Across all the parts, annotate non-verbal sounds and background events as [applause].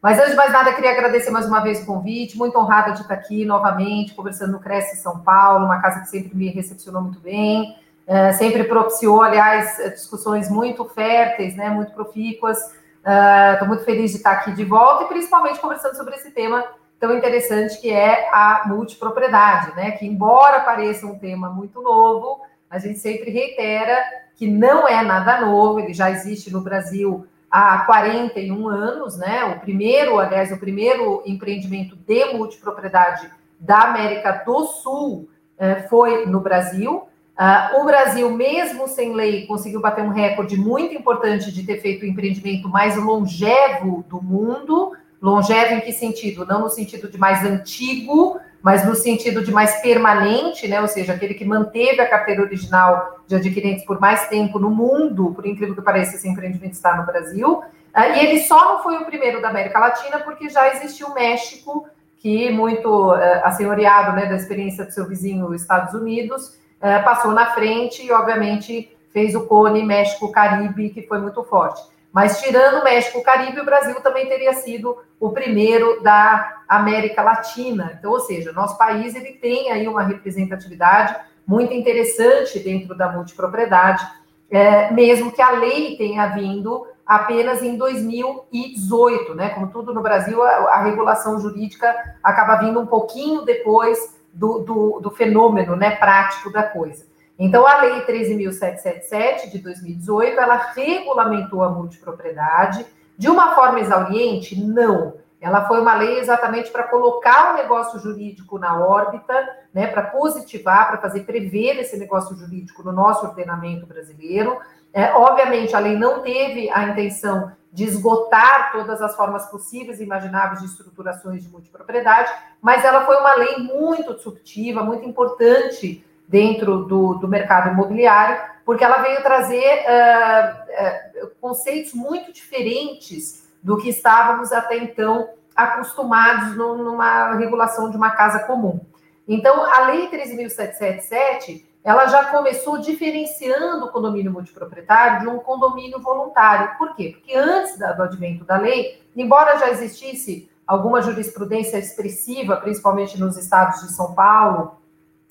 Mas antes de mais nada, queria agradecer mais uma vez o convite, muito honrada de estar aqui novamente, conversando no Cresce São Paulo, uma casa que sempre me recepcionou muito bem, é, sempre propiciou, aliás, discussões muito férteis, né, muito profícuas. Estou uh, muito feliz de estar aqui de volta e principalmente conversando sobre esse tema tão interessante que é a multipropriedade, né? Que embora pareça um tema muito novo, a gente sempre reitera que não é nada novo, ele já existe no Brasil há 41 anos, né? O primeiro, aliás, o primeiro empreendimento de multipropriedade da América do Sul eh, foi no Brasil. Uh, o Brasil, mesmo sem lei, conseguiu bater um recorde muito importante de ter feito o empreendimento mais longevo do mundo. Longevo em que sentido? Não no sentido de mais antigo, mas no sentido de mais permanente, né? Ou seja, aquele que manteve a carteira original de adquirentes por mais tempo no mundo, por incrível que pareça, esse empreendimento está no Brasil. Uh, e ele só não foi o primeiro da América Latina, porque já existiu o México, que muito uh, assenhoreado né, da experiência do seu vizinho, os Estados Unidos, uh, passou na frente e, obviamente, fez o Cone México-Caribe, que foi muito forte. Mas tirando o México, o Caribe, o Brasil também teria sido o primeiro da América Latina. Então, ou seja, nosso país ele tem aí uma representatividade muito interessante dentro da multipropriedade, é, mesmo que a lei tenha vindo apenas em 2018, né? Como tudo no Brasil, a, a regulação jurídica acaba vindo um pouquinho depois do, do, do fenômeno né, prático da coisa. Então, a Lei 13.777 de 2018, ela regulamentou a multipropriedade de uma forma exauriente? Não. Ela foi uma lei exatamente para colocar o negócio jurídico na órbita, né, para positivar, para fazer prever esse negócio jurídico no nosso ordenamento brasileiro. É, obviamente, a lei não teve a intenção de esgotar todas as formas possíveis e imagináveis de estruturações de multipropriedade, mas ela foi uma lei muito disruptiva, muito importante dentro do, do mercado imobiliário, porque ela veio trazer uh, uh, conceitos muito diferentes do que estávamos até então acostumados numa regulação de uma casa comum. Então, a Lei 13.777, ela já começou diferenciando o condomínio multiproprietário de um condomínio voluntário. Por quê? Porque antes do advento da lei, embora já existisse alguma jurisprudência expressiva, principalmente nos estados de São Paulo,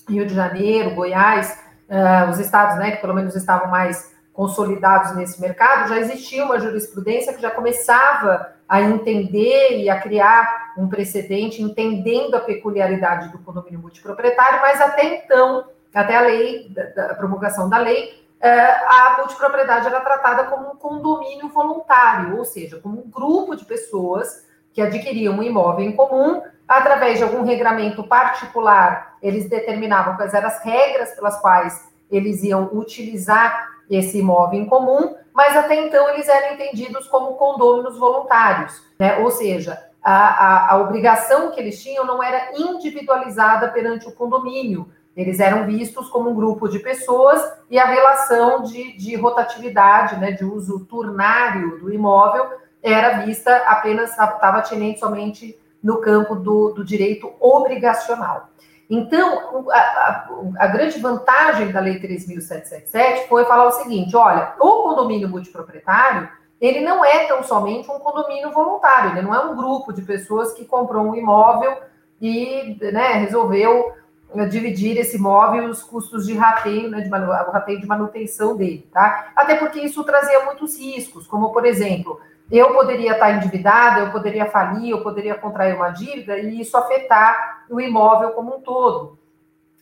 Rio de Janeiro, Goiás, uh, os estados né, que pelo menos estavam mais consolidados nesse mercado, já existia uma jurisprudência que já começava a entender e a criar um precedente, entendendo a peculiaridade do condomínio multiproprietário, mas até então, até a lei, da, promulgação da lei, uh, a multipropriedade era tratada como um condomínio voluntário, ou seja, como um grupo de pessoas que adquiriam um imóvel em comum através de algum regramento particular, eles determinavam quais eram as regras pelas quais eles iam utilizar esse imóvel em comum, mas até então eles eram entendidos como condôminos voluntários, né? Ou seja, a, a, a obrigação que eles tinham não era individualizada perante o condomínio, eles eram vistos como um grupo de pessoas e a relação de, de rotatividade, né, de uso turnário do imóvel era vista apenas, estava atinente somente no campo do, do direito obrigacional. Então, a, a, a, grande vantagem da Lei 3.777 foi falar o seguinte: olha, o condomínio multiproprietário, ele não é tão somente um condomínio voluntário, ele não é um grupo de pessoas que comprou um imóvel e né, resolveu eh, dividir esse imóvel os custos de rateio, né, de o rateio de manutenção dele, tá? Até porque isso trazia muitos riscos, como, por exemplo, eu poderia estar endividada, eu poderia falir, eu poderia contrair uma dívida e isso afetar o imóvel como um todo.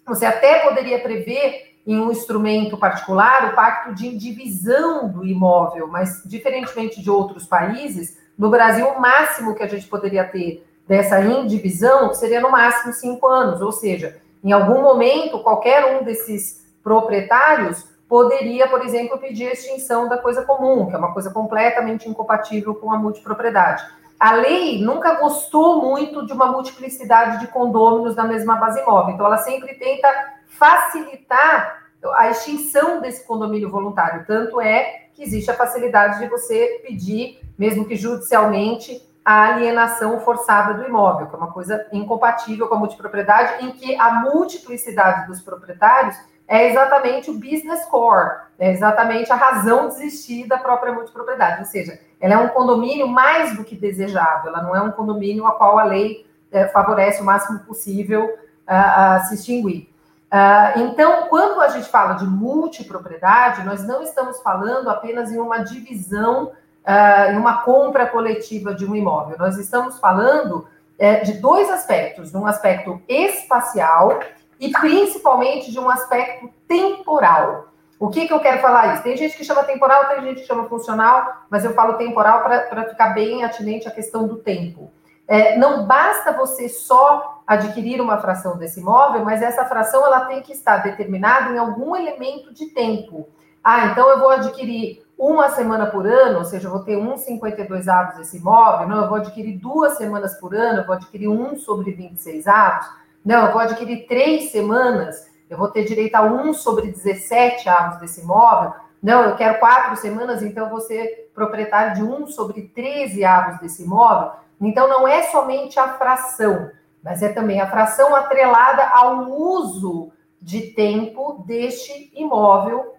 Você até poderia prever em um instrumento particular o pacto de indivisão do imóvel, mas diferentemente de outros países, no Brasil o máximo que a gente poderia ter dessa indivisão seria no máximo cinco anos, ou seja, em algum momento qualquer um desses proprietários poderia, por exemplo, pedir a extinção da coisa comum, que é uma coisa completamente incompatível com a multipropriedade. a lei nunca gostou muito de uma multiplicidade de condôminos na mesma base imóvel. Então, ela sempre tenta facilitar a extinção desse condomínio voluntário. Tanto é que existe a facilidade de você pedir, mesmo que judicialmente, a alienação forçada do imóvel, que é uma coisa incompatível com a multipropriedade, em que a multiplicidade dos proprietários é exatamente o business core, é exatamente a razão de existir da própria multipropriedade. Ou seja, ela é um condomínio mais do que desejável, ela não é um condomínio a qual a lei é, favorece o máximo possível uh, a se extinguir. Uh, então, quando a gente fala de multipropriedade, nós não estamos falando apenas em uma divisão, uh, em uma compra coletiva de um imóvel. Nós estamos falando uh, de dois aspectos: um aspecto espacial e principalmente de um aspecto temporal. O que, que eu quero falar isso? Tem gente que chama temporal, tem gente que chama funcional, mas eu falo temporal para ficar bem atinente à questão do tempo. É, não basta você só adquirir uma fração desse imóvel, mas essa fração ela tem que estar determinada em algum elemento de tempo. Ah, então eu vou adquirir uma semana por ano, ou seja, eu vou ter 1,52 avos desse imóvel, não, eu vou adquirir duas semanas por ano, eu vou adquirir 1 sobre 26 avos, não, eu vou adquirir três semanas, eu vou ter direito a 1 sobre 17 avos desse imóvel, não, eu quero quatro semanas, então eu vou ser proprietário de 1 sobre 13 avos desse imóvel. Então, não é somente a fração, mas é também a fração atrelada ao uso de tempo deste imóvel,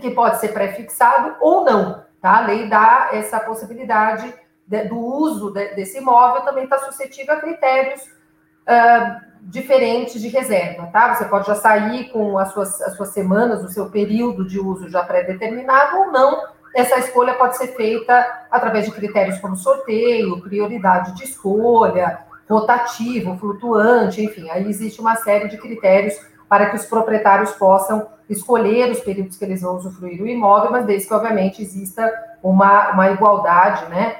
que pode ser prefixado ou não. Tá? A lei dá essa possibilidade de, do uso de, desse imóvel, também está suscetível a critérios uh, diferentes de reserva. Tá? Você pode já sair com as suas, as suas semanas, o seu período de uso já pré-determinado ou não, essa escolha pode ser feita através de critérios como sorteio, prioridade de escolha, rotativo, flutuante, enfim, aí existe uma série de critérios para que os proprietários possam escolher os períodos que eles vão usufruir o imóvel, mas desde que, obviamente, exista uma, uma igualdade, né,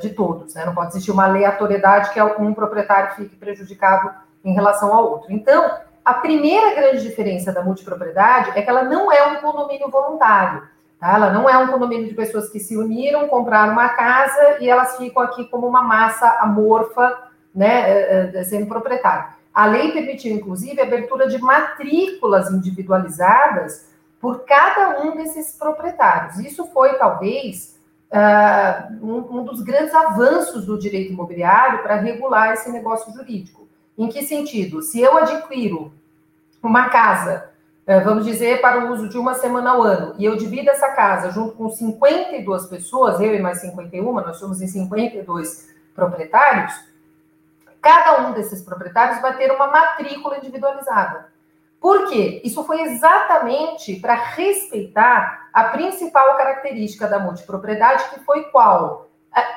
de todos, né? Não pode existir uma aleatoriedade que um proprietário fique prejudicado em relação ao outro. Então, a primeira grande diferença da multipropriedade é que ela não é um condomínio voluntário. Tá? Ela não é um condomínio de pessoas que se uniram, compraram uma casa e elas ficam aqui como uma massa amorfa, né, eh, eh, sendo proprietário. A lei permitiu, inclusive, a abertura de matrículas individualizadas por cada um desses proprietários. Isso foi, talvez, uh, um, um dos grandes avanços do direito imobiliário para regular esse negócio jurídico. Em que sentido? Se eu adquiro uma casa é, vamos dizer, para o uso de uma semana ao ano, e eu divido essa casa junto com 52 pessoas, eu e mais 51, nós somos em 52 proprietários, cada um desses proprietários vai ter uma matrícula individualizada. Por quê? Isso foi exatamente para respeitar a principal característica da multipropriedade, que foi qual?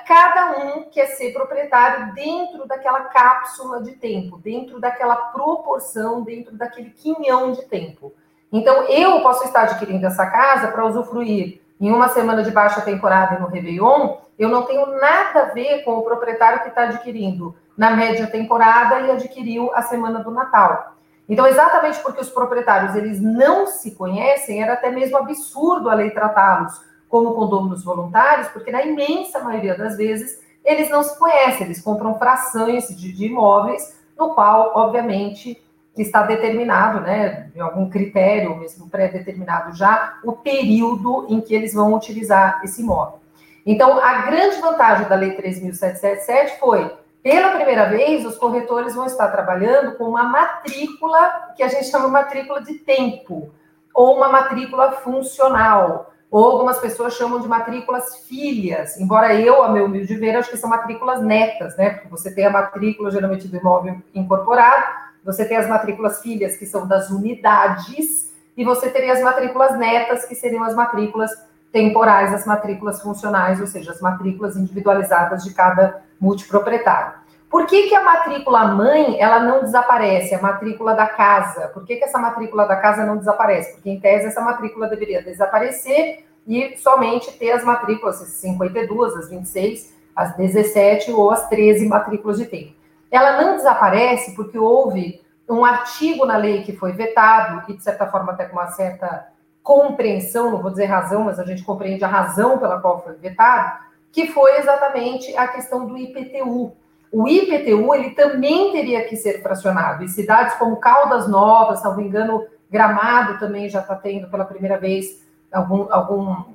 Cada um quer ser proprietário dentro daquela cápsula de tempo, dentro daquela proporção, dentro daquele quinhão de tempo. Então, eu posso estar adquirindo essa casa para usufruir em uma semana de baixa temporada e no Réveillon, eu não tenho nada a ver com o proprietário que está adquirindo na média temporada e adquiriu a semana do Natal. Então, exatamente porque os proprietários eles não se conhecem, era até mesmo absurdo a lei tratá-los como condôminos voluntários, porque na imensa maioria das vezes eles não se conhecem, eles compram frações de, de imóveis, no qual, obviamente, está determinado, né, em algum critério mesmo pré-determinado já, o período em que eles vão utilizar esse imóvel. Então, a grande vantagem da Lei 3.777 foi, pela primeira vez, os corretores vão estar trabalhando com uma matrícula, que a gente chama de matrícula de tempo, ou uma matrícula funcional, ou algumas pessoas chamam de matrículas filhas, embora eu, a meu humilde ver, acho que são matrículas netas, né? Porque você tem a matrícula, geralmente, do imóvel incorporado, você tem as matrículas filhas, que são das unidades, e você teria as matrículas netas, que seriam as matrículas temporais, as matrículas funcionais, ou seja, as matrículas individualizadas de cada multiproprietário. Por que, que a matrícula mãe ela não desaparece, a matrícula da casa? Por que, que essa matrícula da casa não desaparece? Porque, em tese, essa matrícula deveria desaparecer e somente ter as matrículas, as 52, as 26, as 17 ou as 13 matrículas de tempo. Ela não desaparece porque houve um artigo na lei que foi vetado, e de certa forma até com uma certa compreensão, não vou dizer razão, mas a gente compreende a razão pela qual foi vetado, que foi exatamente a questão do IPTU. O IPTU ele também teria que ser fracionado. E cidades como Caldas Novas, salvo engano, Gramado também já está tendo pela primeira vez algum, algum,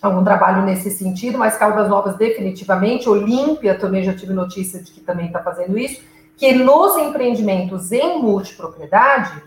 algum trabalho nesse sentido, mas Caldas Novas definitivamente, Olímpia também já tive notícia de que também está fazendo isso, que nos empreendimentos em multipropriedade,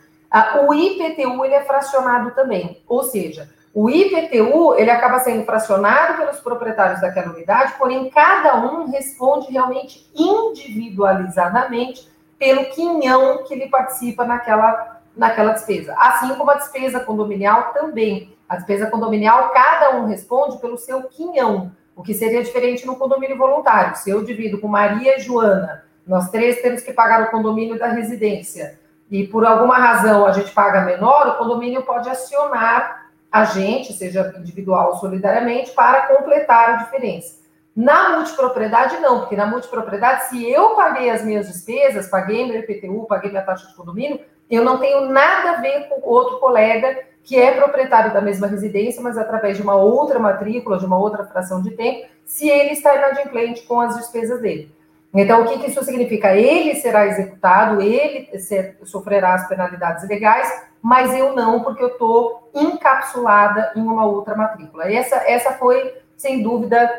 o IPTU ele é fracionado também, ou seja, o IPTU ele acaba sendo fracionado pelos proprietários daquela unidade, porém cada um responde realmente individualizadamente pelo quinhão que ele participa naquela, naquela despesa. Assim como a despesa condominial também. A despesa condominial, cada um responde pelo seu quinhão, o que seria diferente no condomínio voluntário. Se eu divido com Maria e Joana, nós três temos que pagar o condomínio da residência, e por alguma razão a gente paga menor, o condomínio pode acionar a gente, seja individual ou solidariamente, para completar a diferença. Na multipropriedade, não, porque na multipropriedade, se eu paguei as minhas despesas, paguei meu IPTU, paguei minha taxa de condomínio, eu não tenho nada a ver com outro colega que é proprietário da mesma residência, mas através de uma outra matrícula, de uma outra fração de tempo, se ele está inadimplente com as despesas dele. Então, o que, que isso significa? Ele será executado, ele ser, sofrerá as penalidades legais, mas eu não, porque eu estou encapsulada em uma outra matrícula. Essa, essa foi, sem dúvida,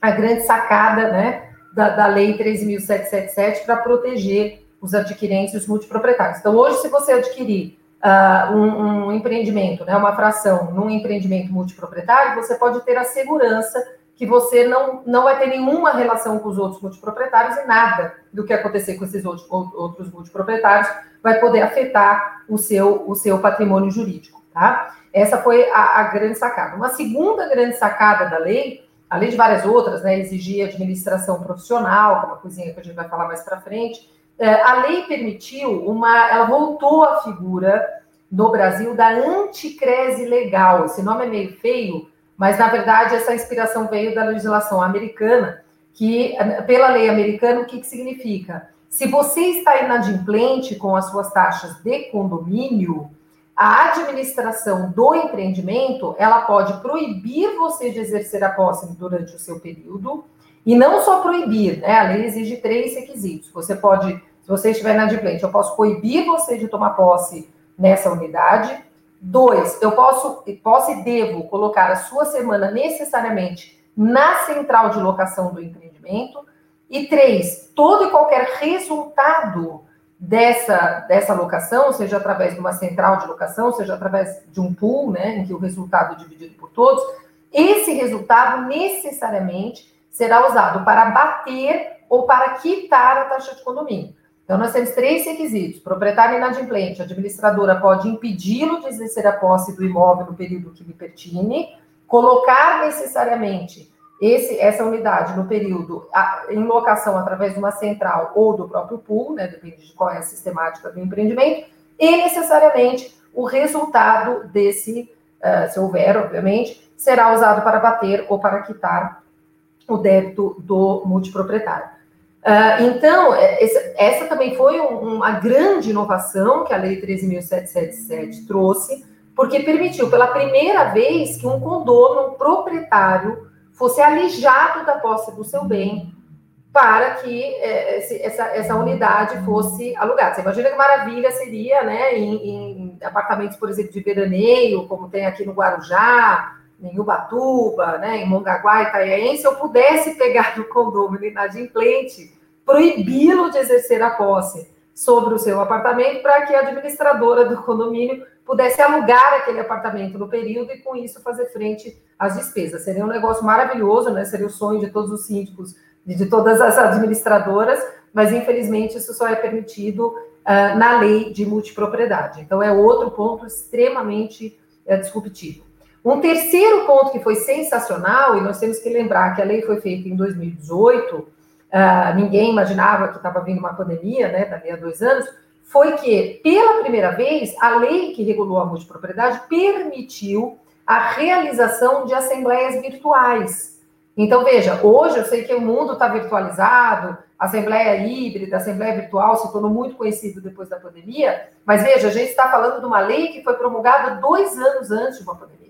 a grande sacada né, da, da Lei 13.777 para proteger os adquirentes e os multiproprietários. Então, hoje, se você adquirir uh, um, um empreendimento, né, uma fração num empreendimento multiproprietário, você pode ter a segurança que você não, não vai ter nenhuma relação com os outros multiproprietários e nada do que acontecer com esses outros, outros multiproprietários vai poder afetar o seu, o seu patrimônio jurídico, tá? Essa foi a, a grande sacada. Uma segunda grande sacada da lei, além de várias outras, né, exigir administração profissional, é uma coisinha que a gente vai falar mais para frente, é, a lei permitiu uma, ela voltou à figura no Brasil da anticrese legal. Esse nome é meio feio, mas na verdade essa inspiração veio da legislação americana, que pela lei americana o que, que significa? Se você está inadimplente com as suas taxas de condomínio, a administração do empreendimento ela pode proibir você de exercer a posse durante o seu período e não só proibir, né? A lei exige três requisitos. Você pode, se você estiver inadimplente, eu posso proibir você de tomar posse nessa unidade. Dois, eu posso, posso e devo colocar a sua semana necessariamente na central de locação do empreendimento. E três, todo e qualquer resultado dessa, dessa locação, seja através de uma central de locação, seja através de um pool, né, em que o resultado é dividido por todos, esse resultado necessariamente será usado para bater ou para quitar a taxa de condomínio. Então, nós temos três requisitos: proprietário inadimplente, a administradora pode impedi-lo de exercer a posse do imóvel no período que lhe pertine, colocar necessariamente esse, essa unidade no período a, em locação através de uma central ou do próprio pool, né, depende de qual é a sistemática do empreendimento, e necessariamente o resultado desse, uh, se houver, obviamente, será usado para bater ou para quitar o débito do multiproprietário. Uh, então, é, essa, essa, também foi um, uma grande inovação que a Lei 13.777 trouxe, porque permitiu pela primeira vez que um condomínio um proprietário fosse alijado da posse do seu bem para que é, esse, essa, essa unidade fosse alugada. Você imagina que maravilha seria, né, em, em apartamentos, por exemplo, de veraneio, como tem aqui no Guarujá, em Ubatuba, né, em Mongaguá, Itaiaém, se eu pudesse pegar do condomínio inadimplente, proibi-lo de exercer a posse sobre o seu apartamento para que a administradora do condomínio pudesse alugar aquele apartamento no período e com isso fazer frente às despesas. Seria um negócio maravilhoso, né? Seria o sonho de todos os síndicos e de todas as administradoras, mas infelizmente isso só é permitido uh, na lei de multipropriedade. Então é outro ponto extremamente uh, disruptivo. Um terceiro ponto que foi sensacional, e nós temos que lembrar que a lei foi feita em 2018, uh, ah, ninguém imaginava que estava vindo uma pandemia, né, dali a dois anos, foi que, pela primeira vez, a lei que regulou a multipropriedade permitiu a realização de assembleias virtuais. Então, veja, hoje eu sei que o mundo está virtualizado, assembleia híbrida, assembleia virtual se tornou muito conhecido depois da pandemia, mas veja, a gente está falando de uma lei que foi promulgada dois anos antes de uma pandemia.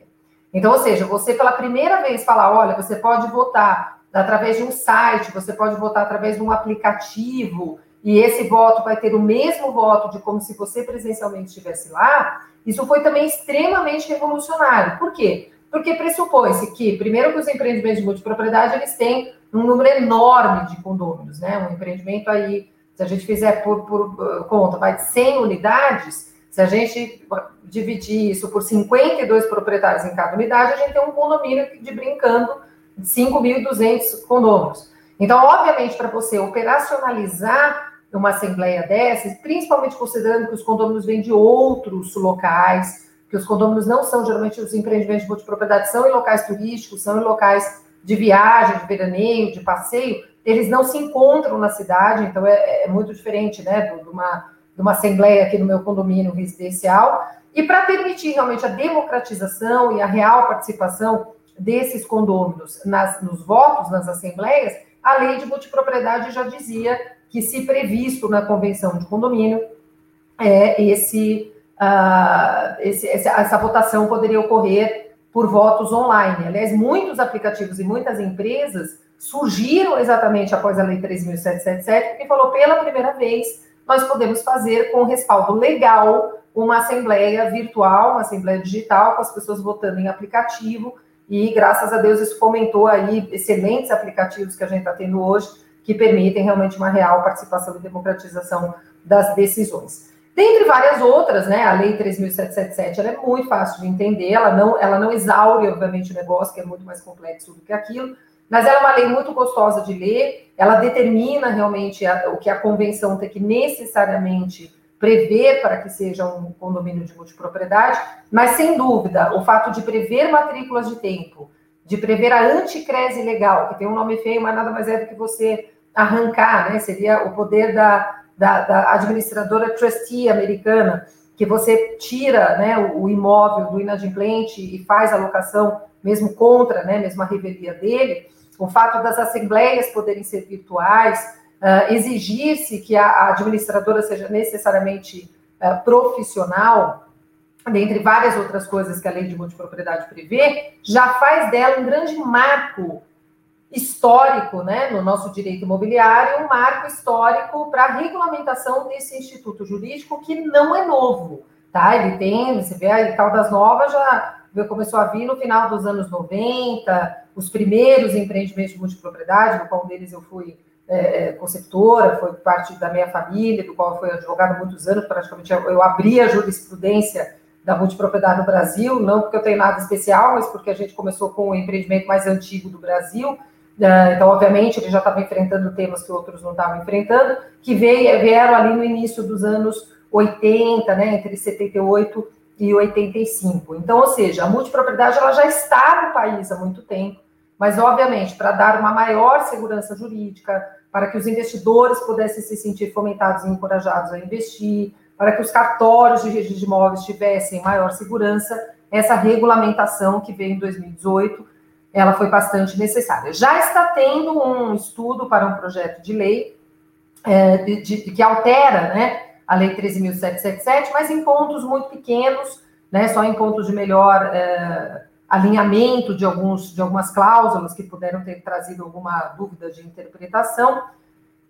Então, ou seja, você pela primeira vez falar, olha, você pode votar através de um site, você pode votar através de um aplicativo, e esse voto vai ter o mesmo voto de como se você presencialmente estivesse lá, isso foi também extremamente revolucionário. Por quê? Porque pressupõe-se que, primeiro, que os empreendimentos de multipropriedade, eles têm um número enorme de condôminos, né? Um empreendimento aí, se a gente fizer por, por uh, conta, vai de 100 unidades, se a gente dividir isso por 52 proprietários em cada unidade, a gente tem um condomínio de brincando de 5.200 condôminos. Então, obviamente, para você operacionalizar uma assembleia dessas, principalmente considerando que os condôminos vêm de outros locais, que os condôminos não são geralmente os empreendimentos de multipropriedade, são em locais turísticos, são em locais de viagem, de veraneio, de passeio, eles não se encontram na cidade, então é, é muito diferente, né, de uma, de uma assembleia aqui no meu condomínio residencial. E para permitir realmente a democratização e a real participação desses condôminos nas, nos votos, nas assembleias, a lei de multipropriedade já dizia que, se previsto na convenção de condomínio, é, esse, uh, esse, essa votação poderia ocorrer por votos online. Aliás, muitos aplicativos e muitas empresas surgiram exatamente após a Lei 3.777, porque falou pela primeira vez nós podemos fazer com respaldo legal uma assembleia virtual, uma assembleia digital, com as pessoas votando em aplicativo, e graças a Deus isso fomentou aí excelentes aplicativos que a gente está tendo hoje, que permitem realmente uma real participação e democratização das decisões. Dentre várias outras, né, a Lei 3.777 ela é muito fácil de entender, ela não, ela não exaure, obviamente, o negócio, que é muito mais complexo do que aquilo, mas ela é uma lei muito gostosa de ler, ela determina realmente a, o que a convenção tem que necessariamente prever para que seja um condomínio de multipropriedade, mas sem dúvida, o fato de prever matrículas de tempo, de prever a anticrese legal, que tem um nome feio, mas nada mais é do que você arrancar, né? Seria o poder da, da, da administradora trustee americana, que você tira né, o, o, imóvel do inadimplente e faz a locação mesmo contra, né, mesmo a revelia dele, o fato das assembleias poderem ser virtuais, uh, exigir-se que a, administradora seja necessariamente uh, profissional, dentre várias outras coisas que a lei de multipropriedade prevê, já faz dela um grande marco histórico, né, no nosso direito imobiliário, um marco histórico para a regulamentação desse instituto jurídico que não é novo, tá? Ele tem, você vê a Caldas Novas já começou a vir no final dos anos 90, os primeiros empreendimentos de multipropriedade, no qual deles eu fui é, é, conceptora, foi parte da minha família, do qual eu fui advogada muitos anos, praticamente eu abri a jurisprudência da multipropriedade no Brasil, não porque eu tenho nada especial, mas porque a gente começou com o empreendimento mais antigo do Brasil, é, então, obviamente, ele já estava enfrentando temas que outros não estavam enfrentando, que veio, vieram ali no início dos anos 80, né, entre 78 e 85. Então, ou seja, a multipropriedade ela já está no país há muito tempo, mas, obviamente, para dar uma maior segurança jurídica, para que os investidores pudessem se sentir fomentados e encorajados a investir, para que os cartórios de registro de imóveis tivessem maior segurança, essa regulamentação que veio em 2018, ela foi bastante necessária. Já está tendo um estudo para um projeto de lei é, de, de, que altera né, a Lei 13.777, mas em pontos muito pequenos, né, só em pontos de melhor é, alinhamento de, alguns, de algumas cláusulas que puderam ter trazido alguma dúvida de interpretação.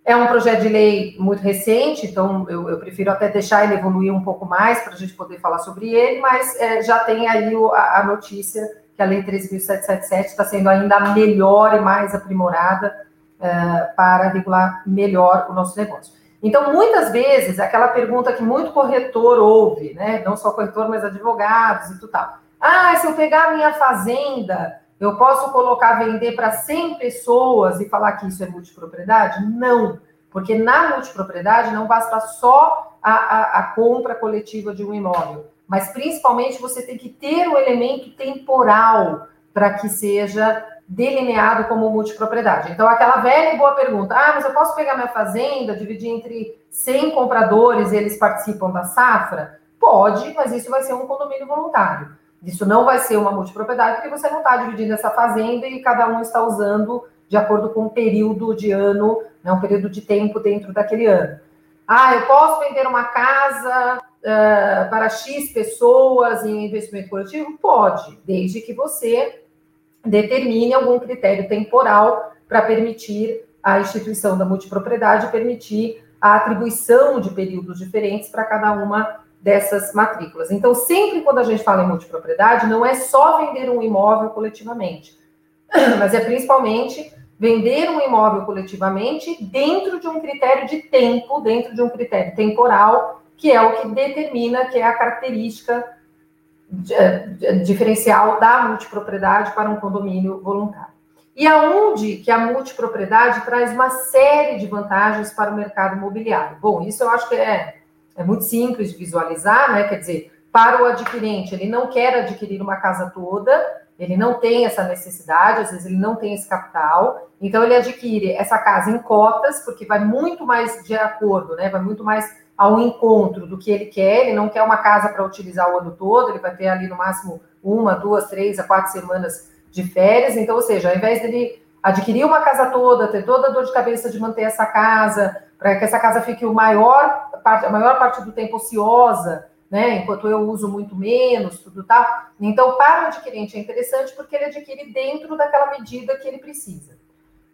É um projeto de lei muito recente, então eu, eu prefiro até deixar ele evoluir um pouco mais para a gente poder falar sobre ele, mas é, já tem aí o, a, a, notícia que a Lei 13.777 está sendo ainda melhor e mais aprimorada é, para regular melhor o nosso negócio. Então, muitas vezes, aquela pergunta que muito corretor ouve, né? não só corretor, mas advogados e tudo tal ah, se eu pegar a minha fazenda, eu posso colocar vender para 100 pessoas e falar que isso é multipropriedade? Não, porque na multipropriedade não basta só a, a, a compra coletiva de um imóvel, mas principalmente você tem que ter o um elemento temporal para que seja delineado como multipropriedade. Então, aquela velha e boa pergunta: ah, mas eu posso pegar minha fazenda, dividir entre 100 compradores e eles participam da safra? Pode, mas isso vai ser um condomínio voluntário. Isso não vai ser uma multipropriedade, porque você não está dividindo essa fazenda e cada um está usando de acordo com o período de ano, né, um período de tempo dentro daquele ano. Ah, eu posso vender uma casa uh, para X pessoas em investimento coletivo? Pode, desde que você determine algum critério temporal para permitir a instituição da multipropriedade, permitir a atribuição de períodos diferentes para cada uma dessas matrículas. Então, sempre quando a gente fala em multipropriedade, não é só vender um imóvel coletivamente, [clears throat] mas é principalmente vender um imóvel coletivamente dentro de um critério de tempo, dentro de um critério temporal, que é o que determina, que é a característica diferencial da multipropriedade para um condomínio voluntário. E aonde que a multipropriedade traz uma série de vantagens para o mercado imobiliário? Bom, isso eu acho que é, é muito simples de visualizar, né? Quer dizer, para o adquirente, ele não quer adquirir uma casa toda, ele não tem essa necessidade, às vezes ele não tem esse capital, então ele adquire essa casa em cotas, porque vai muito mais de acordo, né? Vai muito mais ao encontro do que ele quer, ele não quer uma casa para utilizar o ano todo, ele vai ter ali no máximo uma, duas, três a quatro semanas de férias, então, ou seja, ao invés dele adquirir uma casa toda, ter toda a dor de cabeça de manter essa casa, para que essa casa fique o maior, a maior parte do tempo ociosa, né? Enquanto eu uso muito menos, tudo tal. Então, para o adquirente é interessante porque ele adquire dentro daquela medida que ele precisa.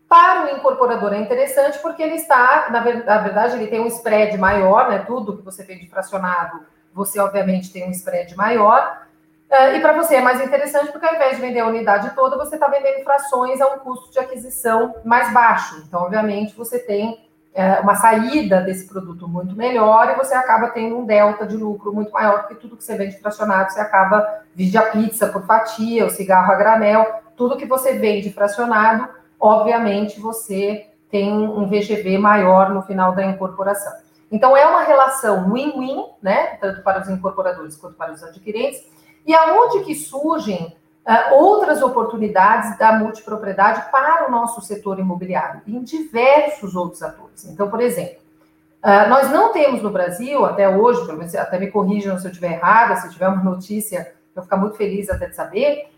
Para o incorporador é interessante porque ele está, na verdade, ele tem um spread maior, né? Tudo que você vende fracionado, você obviamente tem um spread maior. Uh, e para você é mais interessante porque ao invés de vender a unidade toda, você está vendendo frações a um custo de aquisição mais baixo. Então, obviamente, você tem é, uma saída desse produto muito melhor e você acaba tendo um delta de lucro muito maior, porque tudo que você vende fracionado, você acaba, vende a pizza por fatia, o cigarro a granel, tudo que você vende fracionado, obviamente você tem um VGV maior no final da incorporação. Então é uma relação win-win, né, tanto para os incorporadores quanto para os adquirentes. E aonde que surgem uh, outras oportunidades da multipropriedade para o nosso setor imobiliário, em diversos outros atores. Então, por exemplo, uh, nós não temos no Brasil, até hoje, pelo menos até me corrijam se eu estiver errada, se tiver uma notícia, eu vou ficar muito feliz até de saber,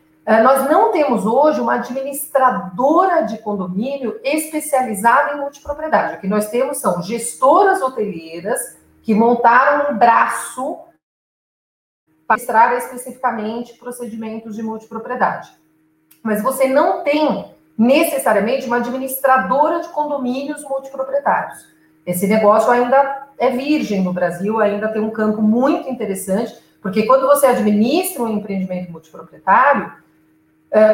nós não temos hoje uma administradora de condomínio especializada em multipropriedade. O que nós temos são gestoras hoteleiras que montaram um braço registrar especificamente procedimentos de multipropriedade. Mas você não tem necessariamente uma administradora de condomínios multiproprietários. Esse negócio ainda é virgem no Brasil, ainda tem um campo muito interessante, porque quando você administra um empreendimento multiproprietário,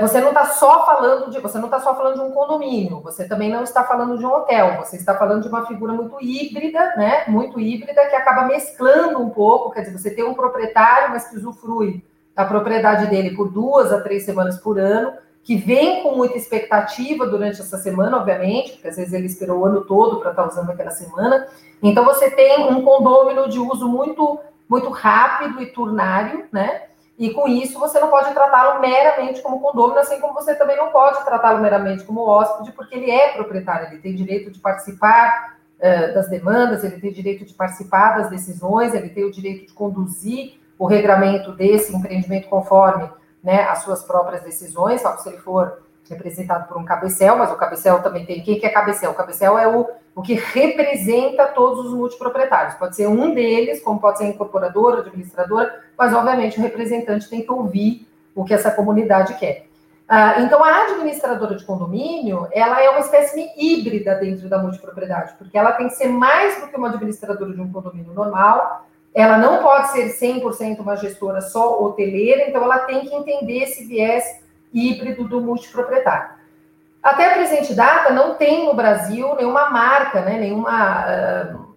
você não está só falando de você não está só falando de um condomínio, você também não está falando de um hotel, você está falando de uma figura muito híbrida, né? Muito híbrida que acaba mesclando um pouco, quer dizer, você tem um proprietário, mas que usufrui da propriedade dele por duas a três semanas por ano, que vem com muita expectativa durante essa semana, obviamente, porque às vezes ele esperou o ano todo para estar tá usando aquela semana. Então você tem um condômino de uso muito muito rápido e turnário, né? E com isso você não pode tratá-lo meramente como condômino, assim como você também não pode tratá-lo meramente como hóspede, porque ele é proprietário, ele tem direito de participar uh, das demandas, ele tem direito de participar das decisões, ele tem o direito de conduzir o regramento desse empreendimento conforme né, as suas próprias decisões, só que se ele for representado por um cabecel, mas o cabecel também tem. Quem que é cabecel? O cabecel é o, o que representa todos os multiproprietários. Pode ser um deles, como pode ser incorporadora, administradora, mas obviamente o representante tem que ouvir o que essa comunidade quer. Ah, então, a administradora de condomínio, ela é uma espécie híbrida dentro da multipropriedade, porque ela tem que ser mais do que uma administradora de um condomínio normal, ela não pode ser 100% uma gestora só hoteleira, então ela tem que entender esse viés híbrido do multiproprietário. Até a presente data, não tem no Brasil nenhuma marca, né, nenhuma, uh,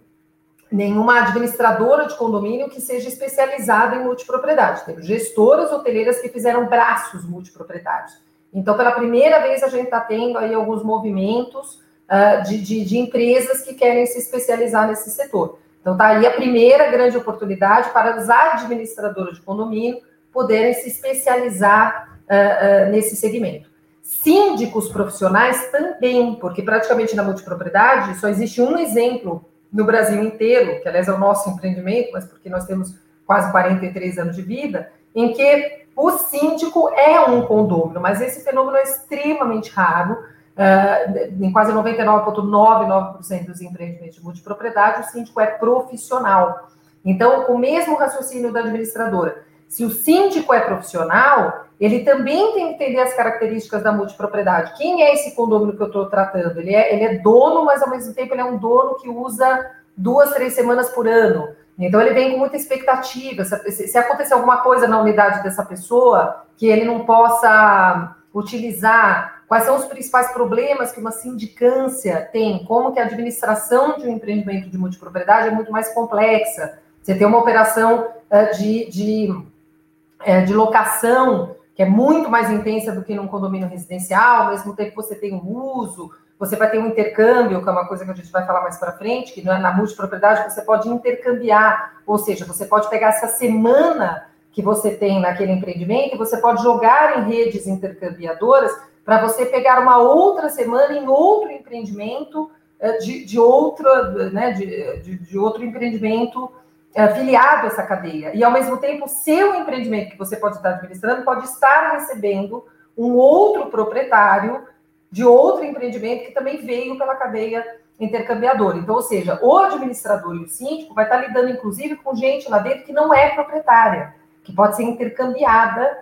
nenhuma administradora de condomínio que seja especializada em multipropriedade. Temos gestoras hoteleiras que fizeram braços multiproprietários. Então, pela primeira vez, a gente está tendo aí alguns movimentos uh, de, de, de empresas que querem se especializar nesse setor. Então, está aí a primeira grande oportunidade para os administradores de condomínio poderem se especializar uh, uh, nesse segmento. Síndicos profissionais também, porque praticamente na multipropriedade só existe um exemplo no Brasil inteiro, que aliás é o nosso empreendimento, mas porque nós temos quase 43 anos de vida, em que o síndico é um condômino, mas esse fenômeno é extremamente raro. Uh, em quase 99,99% ,99 dos empreendimentos de multipropriedade, o síndico é profissional. Então, o mesmo raciocínio da administradora. Se o síndico é profissional, ele também tem que entender as características da multipropriedade. Quem é esse condomínio que eu estou tratando? Ele é, ele é dono, mas ao mesmo tempo ele é um dono que usa duas, três semanas por ano. Então ele vem com muita expectativa. Se, se acontecer alguma coisa na unidade dessa pessoa que ele não possa utilizar, quais são os principais problemas que uma sindicância tem, como que a administração de um empreendimento de multipropriedade é muito mais complexa. Você tem uma operação uh, de, de, uh, de locação que é muito mais intensa do que num condomínio residencial, ao mesmo tempo você tem um uso, você vai ter um intercâmbio, que é uma coisa que a gente vai falar mais para frente, que não é na multipropriedade, você pode intercambiar, ou seja, você pode pegar essa semana que você tem naquele empreendimento e você pode jogar em redes intercambiadoras para você pegar uma outra semana em outro empreendimento eh, de, de outra, né, de, de, de outro empreendimento eh, filiado a essa cadeia. E, ao mesmo tempo, o seu empreendimento que você pode estar administrando pode estar recebendo um outro proprietário de outro empreendimento que também veio pela cadeia intercambiadora. Então, ou seja, o administrador e o síndico vai estar lidando, inclusive, com gente lá dentro que não é proprietária, que pode ser intercambiada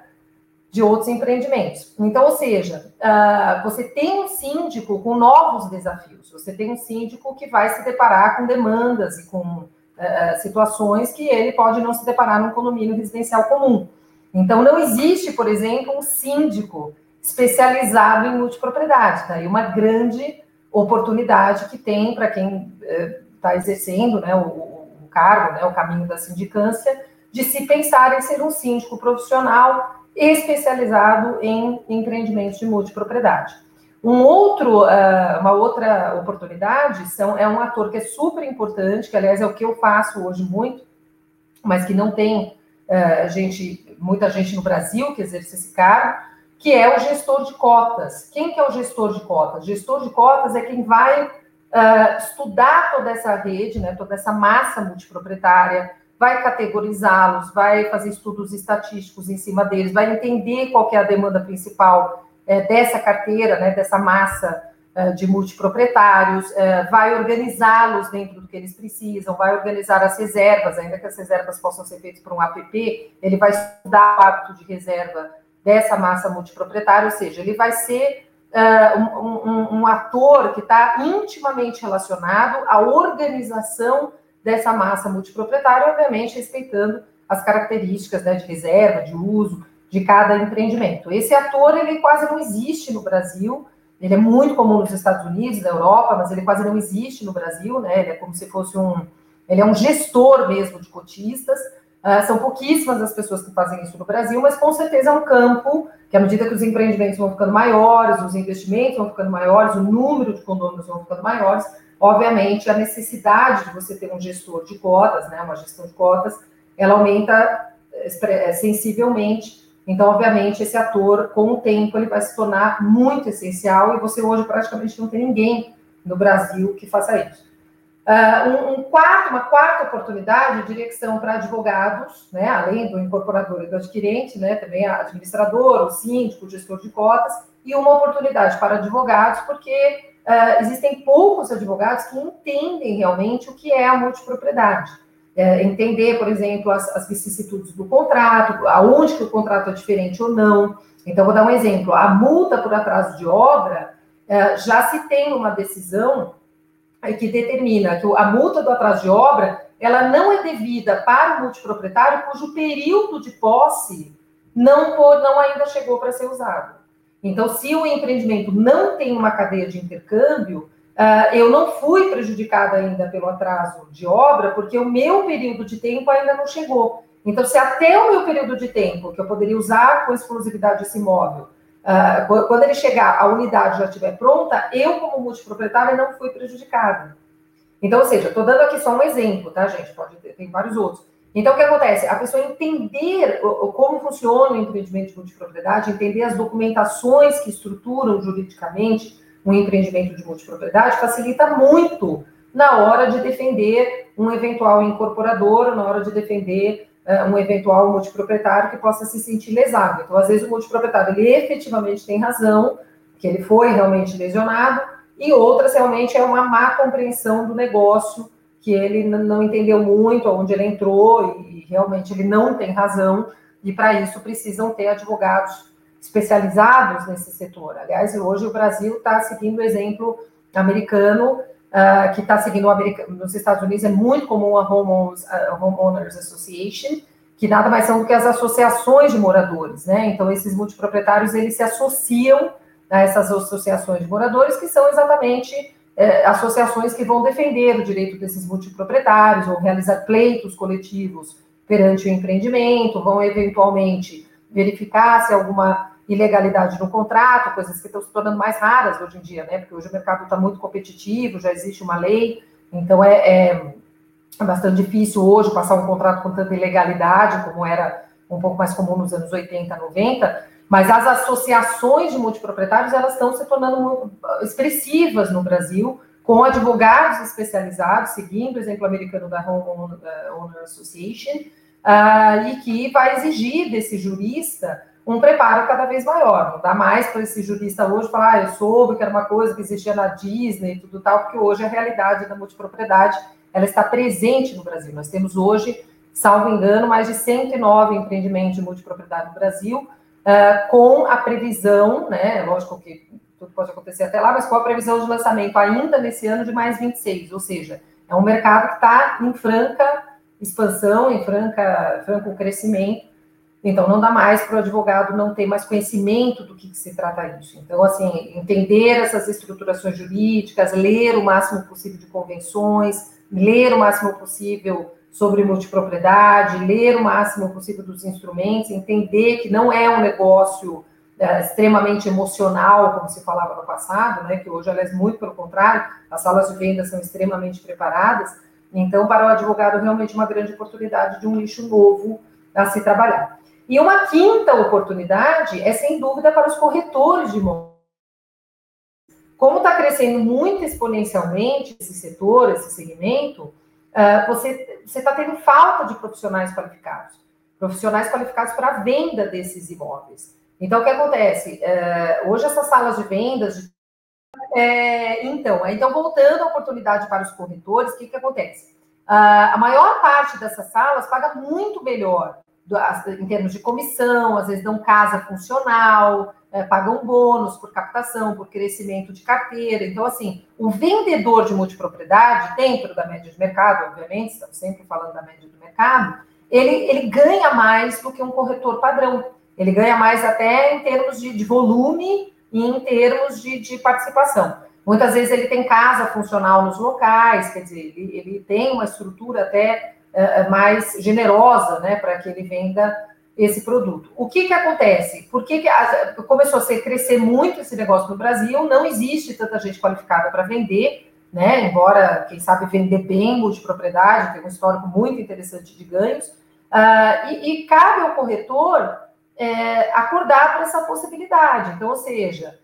de outros empreendimentos. Então, ou seja, uh, você tem um síndico com novos desafios, você tem um síndico que vai se deparar com demandas e com uh, situações que ele pode não se deparar num condomínio residencial comum. Então, não existe, por exemplo, um síndico especializado em multipropriedade. Tá? uma grande oportunidade que tem para quem está eh, exercendo né, o, o, cargo, né, o caminho da sindicância, de se pensar em ser um síndico profissional especializado em empreendimentos de multipropriedade. Um outro, uh, uma outra oportunidade são, é um ator que é super importante, que aliás é o que eu faço hoje muito, mas que não tem uh, gente, muita gente no Brasil que exerce esse cargo, que é o gestor de cotas. Quem que é o gestor de cotas? Gestor de cotas é quem vai uh, estudar toda essa rede, né, toda essa massa multiproprietária, vai categorizá-los, vai fazer estudos estatísticos em cima deles, vai entender qual é a demanda principal é, dessa carteira, né, dessa massa é, de multiproprietários, é, vai organizá-los dentro do que eles precisam, vai organizar as reservas, ainda que as reservas possam ser feitas por um app, ele vai estudar o hábito de reserva dessa massa multiproprietária, ou seja, ele vai ser uh, um, um, um, ator que está intimamente relacionado à organização dessa massa multiproprietária, obviamente respeitando as características né, de reserva, de uso de cada empreendimento. Esse ator ele quase não existe no Brasil, ele é muito comum nos Estados Unidos, na Europa, mas ele quase não existe no Brasil, né? Ele é como se fosse um, ele é um gestor mesmo de cotistas. Uh, são pouquíssimas as pessoas que fazem isso no Brasil, mas com certeza é um campo que, à medida que os empreendimentos vão ficando maiores, os investimentos vão ficando maiores, o número de condôminos vão ficando maiores, obviamente a necessidade de você ter um gestor de cotas, né, uma gestão de cotas, ela aumenta é, sensivelmente. Então, obviamente, esse ator, com o tempo, ele vai se tornar muito essencial e você hoje praticamente não tem ninguém no Brasil que faça isso. Uh, um, um, quarto, uma quarta oportunidade, eu diria que são para advogados, né, além do incorporador e do adquirente, né, também administrador, o síndico, o gestor de cotas, e uma oportunidade para advogados, porque uh, existem poucos advogados que entendem realmente o que é a multipropriedade. Uh, entender, por exemplo, as, as, vicissitudes do contrato, aonde que o contrato é diferente ou não. Então, vou dar um exemplo. A multa por atraso de obra, uh, já se tem uma decisão que determina que a multa do atraso de obra ela não é devida para o multiproprietário cujo período de posse não, não ainda chegou para ser usado. Então, se o empreendimento não tem uma cadeia de intercâmbio, uh, eu não fui prejudicada ainda pelo atraso de obra, porque o meu período de tempo ainda não chegou. Então, se até o meu período de tempo, que eu poderia usar com exclusividade esse imóvel, Uh, quando ele chegar, a unidade já estiver pronta, eu, como multiproprietária, não fui prejudicada. Então, ou seja, estou dando aqui só um exemplo, tá, gente? Pode ter, tem vários outros. Então, o que acontece? A pessoa entender como funciona o empreendimento de multipropriedade, entender as documentações que estruturam juridicamente um empreendimento de multipropriedade, facilita muito na hora de defender um eventual incorporador, na hora de defender uh, um eventual multiproprietário que possa se sentir lesado. Então, às vezes, o multiproprietário ele efetivamente tem razão, que ele foi realmente lesionado, e outras realmente é uma má compreensão do negócio que ele não entendeu muito onde ele entrou e realmente ele não tem razão, e para isso precisam ter advogados especializados nesse setor. Aliás, hoje o Brasil está seguindo o exemplo americano, uh, que está seguindo o americano. Nos Estados Unidos é muito comum a Homeowners, a Homeowners Association, que nada mais são do que as associações de moradores, né? Então, esses multiproprietários, eles se associam a essas associações de moradores, que são exatamente é, associações que vão defender o direito desses multiproprietários, vão realizar pleitos coletivos perante o empreendimento, vão eventualmente verificar se alguma ilegalidade no contrato, coisas que estão se tornando mais raras hoje em dia, né? Porque hoje o mercado está muito competitivo, já existe uma lei, então é, é, é, bastante difícil hoje passar um contrato com tanta ilegalidade, como era um pouco mais comum nos anos 80, 90, mas as associações de multiproprietários elas estão se tornando expressivas no Brasil, com advogados especializados, seguindo o exemplo americano da Home Owner Association, uh, e que vai exigir desse jurista um preparo cada vez maior. Não dá mais para esse jurista hoje falar, ah, eu soube que era uma coisa que existia na Disney e tudo tal, porque hoje a realidade da multipropriedade ela está presente no Brasil. Nós temos hoje, salvo engano, mais de 109 empreendimentos de multipropriedade no Brasil, uh, com a previsão, né, lógico que tudo pode acontecer até lá, mas com a previsão de lançamento ainda nesse ano de mais 26, ou seja, é um mercado que está em franca expansão, em franca, franco crescimento, então, não dá mais para o advogado não ter mais conhecimento do que, que, se trata isso. Então, assim, entender essas estruturações jurídicas, ler o máximo possível de convenções, ler o máximo possível sobre multipropriedade, ler o máximo possível dos instrumentos, entender que não é um negócio é, extremamente emocional, como se falava no passado, né, que hoje, aliás, muito pelo contrário, as salas de venda são extremamente preparadas. Então, para o advogado, realmente uma grande oportunidade de um nicho novo a se trabalhar. E uma quinta oportunidade é, sem dúvida, para os corretores de imóveis. Como está crescendo muito exponencialmente esse setor, esse segmento, uh, você está tendo falta de profissionais qualificados. Profissionais qualificados para a venda desses imóveis. Então, o que acontece? Uh, hoje, essas salas de vendas. É, então, então, voltando à oportunidade para os corretores, o que, que acontece? Uh, a maior parte dessas salas paga muito melhor em termos de comissão, às vezes dão casa funcional, é, pagam bônus por captação, por crescimento de carteira. Então, assim, o vendedor de multipropriedade, dentro da média de mercado, obviamente, estamos sempre falando da média do mercado, ele, ele ganha mais do que um corretor padrão. Ele ganha mais até em termos de, de volume e em termos de, de, participação. Muitas vezes ele tem casa funcional nos locais, quer dizer, ele, ele tem uma estrutura até é, é mais generosa, né, para que ele venda esse produto. O que que acontece? Por que, que começou a ser, crescer muito esse negócio no Brasil? Não existe tanta gente qualificada para vender, né? Embora, quem sabe, vender bem multipropriedade, tem um histórico muito interessante de ganhos. Uh, e, e, cabe ao corretor é, acordar para essa possibilidade. Então, ou seja,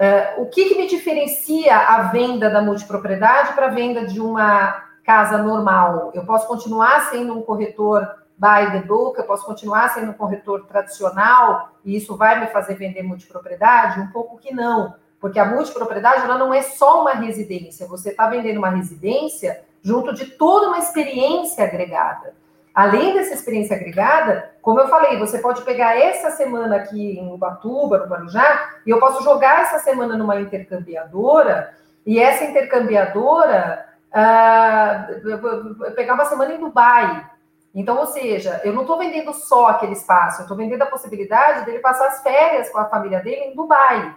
uh, o que, que me diferencia a venda da multipropriedade para a venda de uma casa normal, eu posso continuar sendo um corretor by the book, eu posso continuar sendo um corretor tradicional e isso vai me fazer vender multipropriedade? Um pouco que não, porque a multipropriedade ela não é só uma residência, você está vendendo uma residência junto de toda uma experiência agregada. Além dessa experiência agregada, como eu falei, você pode pegar essa semana aqui em Ubatuba, no Guarujá, e eu posso jogar essa semana numa intercambiadora, e essa intercambiadora uh, pegar uma semana em Dubai. Então, ou seja, eu não estou vendendo só aquele espaço, eu estou vendendo a possibilidade dele passar as férias com a família dele em Dubai.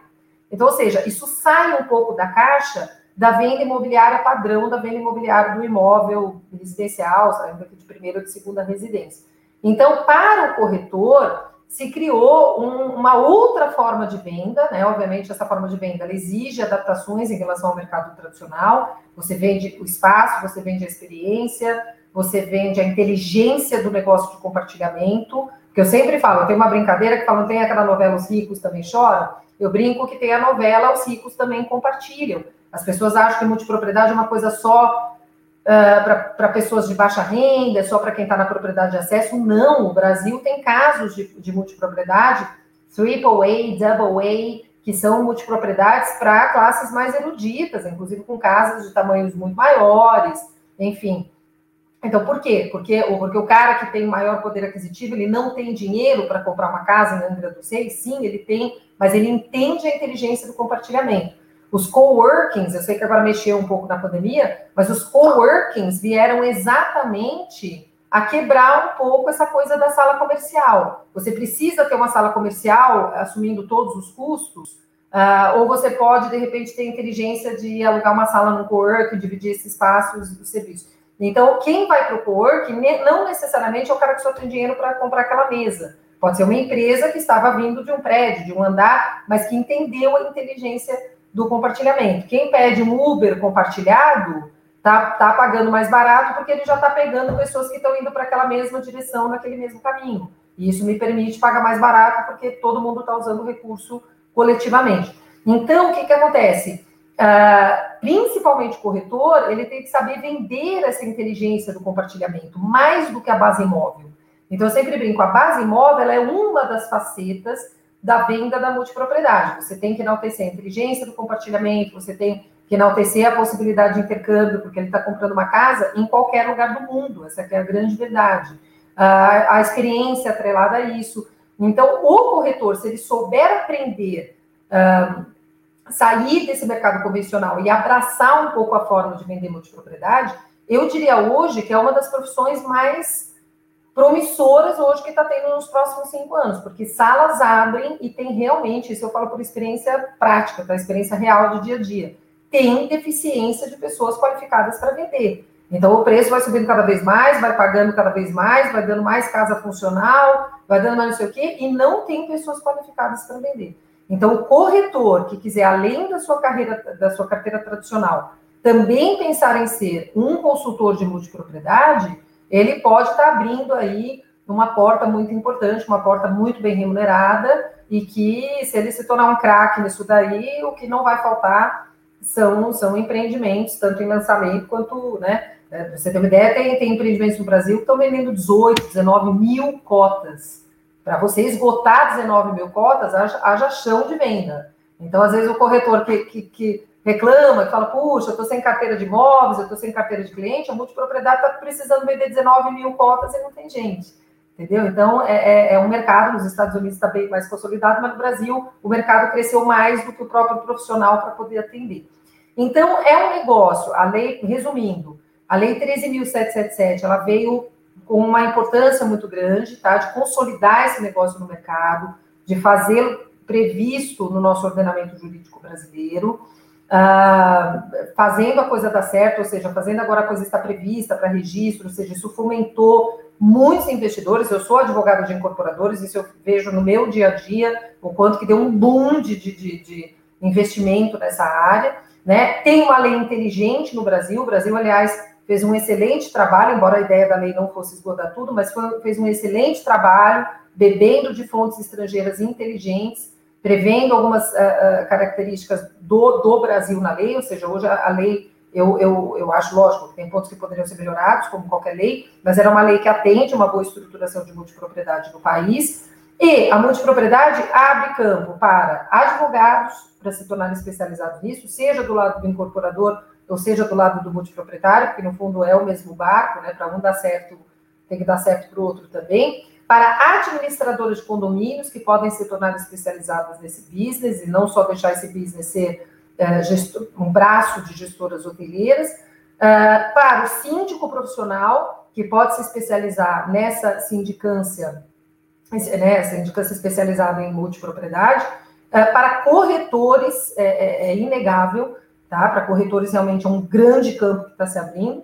Então, ou seja, isso sai um pouco da caixa da venda imobiliária padrão, da venda imobiliária do imóvel residencial, saindo aqui de primeira ou de segunda residência. Então, para o corretor, se criou um, uma outra forma de venda, né? Obviamente, essa forma de venda exige adaptações em relação ao mercado tradicional. Você vende o espaço, você vende a experiência, você vende a inteligência do negócio de compartilhamento. Que eu sempre falo, tem uma brincadeira que fala, tem aquela novela Os Ricos Também Choram. Eu brinco que tem a novela Os Ricos Também Compartilham. As pessoas acham que multipropriedade é uma coisa só uh, ah, para pessoas de baixa renda, só para quem está na propriedade de acesso. Não, o Brasil tem casos de, de multipropriedade, triple A, double A, que são multipropriedades para classes mais eruditas, inclusive com casas de tamanhos muito maiores. enfim. Então, por quê? Porque, porque o cara que tem maior poder aquisitivo, ele não tem dinheiro para comprar uma casa em Angra dos Reis? Sim, ele tem, mas ele entende a inteligência do compartilhamento. Os coworkings, eu sei que agora mexeu um pouco na pandemia, mas os coworkings vieram exatamente a quebrar um pouco essa coisa da sala comercial. Você precisa ter uma sala comercial assumindo todos os custos, uh, ou você pode, de repente, ter inteligência de alugar uma sala no coworking, dividir esses espaços do serviço. Então, quem vai para o coworking não necessariamente é o cara que só tem dinheiro para comprar aquela mesa. Pode ser uma empresa que estava vindo de um prédio, de um andar, mas que entendeu a inteligência do compartilhamento. Quem pede um Uber compartilhado tá, tá pagando mais barato porque ele já está pegando pessoas que estão indo para aquela mesma direção, naquele mesmo caminho. E isso me permite pagar mais barato porque todo mundo está usando o recurso coletivamente. Então, o que, que acontece? Uh, principalmente o corretor, ele tem que saber vender essa inteligência do compartilhamento, mais do que a base imóvel. Então, eu sempre brinco, a base imóvel é uma das facetas da venda da multipropriedade. Você tem que enaltecer a inteligência do compartilhamento, você tem que enaltecer a possibilidade de intercâmbio, porque ele está comprando uma casa em qualquer lugar do mundo. Essa é a grande verdade. A, a experiência atrelada a isso. Então, o corretor, se ele souber aprender, uh, sair desse mercado convencional e abraçar um pouco a forma de vender multipropriedade, eu diria hoje que é uma das profissões mais promissoras hoje que está tendo nos próximos cinco anos, porque salas abrem e tem realmente, isso eu falo por experiência prática, tá? experiência real de dia a dia, tem deficiência de pessoas qualificadas para vender. Então o preço vai subindo cada vez mais, vai pagando cada vez mais, vai dando mais casa funcional, vai dando mais não sei o quê, e não tem pessoas qualificadas para vender. Então o corretor que quiser, além da sua carreira, da sua carteira tradicional, também pensar em ser um consultor de multipropriedade, ele pode estar abrindo aí uma porta muito importante, uma porta muito bem remunerada, e que se ele se tornar um craque nisso daí, o que não vai faltar são, são empreendimentos, tanto em lançamento quanto, né? É, você tem uma ideia, tem, tem empreendimentos no Brasil que estão vendendo 18, 19 mil cotas. Para você esgotar 19 mil cotas, haja, haja chão de venda. Então, às vezes, o corretor que, que, que reclama, que fala, puxa, eu estou sem carteira de imóveis, eu estou sem carteira de cliente, a multipropriedade está precisando vender 19 mil cotas e não tem gente. Entendeu? Então, é, é, é um mercado, nos Estados Unidos está bem mais consolidado, mas no Brasil o mercado cresceu mais do que o próprio profissional para poder atender. Então, é um negócio, a lei, resumindo, a lei 13.777, ela veio com uma importância muito grande, tá? De consolidar esse negócio no mercado, de fazê-lo previsto no nosso ordenamento jurídico brasileiro, Uh, fazendo a coisa dar certo, ou seja, fazendo agora a coisa estar prevista para registro, ou seja, isso fomentou muitos investidores. Eu sou advogado de incorporadores, isso eu vejo no meu dia a dia, o quanto que deu um boom de, de, de investimento nessa área. Né? Tem uma lei inteligente no Brasil, o Brasil, aliás, fez um excelente trabalho, embora a ideia da lei não fosse esgotar tudo, mas foi, fez um excelente trabalho, bebendo de fontes estrangeiras inteligentes, prevendo algumas uh, uh, características do, do Brasil na lei, ou seja, hoje a, a lei, eu, eu, eu acho lógico, tem pontos que poderiam ser melhorados, como qualquer lei, mas era uma lei que atende uma boa estruturação de multipropriedade no país, e a multipropriedade abre campo para advogados, para se tornarem especializados nisso, seja do lado do incorporador, ou seja do lado do multiproprietário, porque no fundo é o mesmo barco, né? Para um dar certo, tem que dar certo para o outro também para administradores de condomínios que podem se tornar especializadas nesse business e não só deixar esse business ser é, gestor, um braço de gestoras hoteleiras, é, para o síndico profissional que pode se especializar nessa sindicância, né, sindicância especializada em multipropriedade, é, para corretores é, é, é inegável, tá? Para corretores realmente é um grande campo que está se abrindo.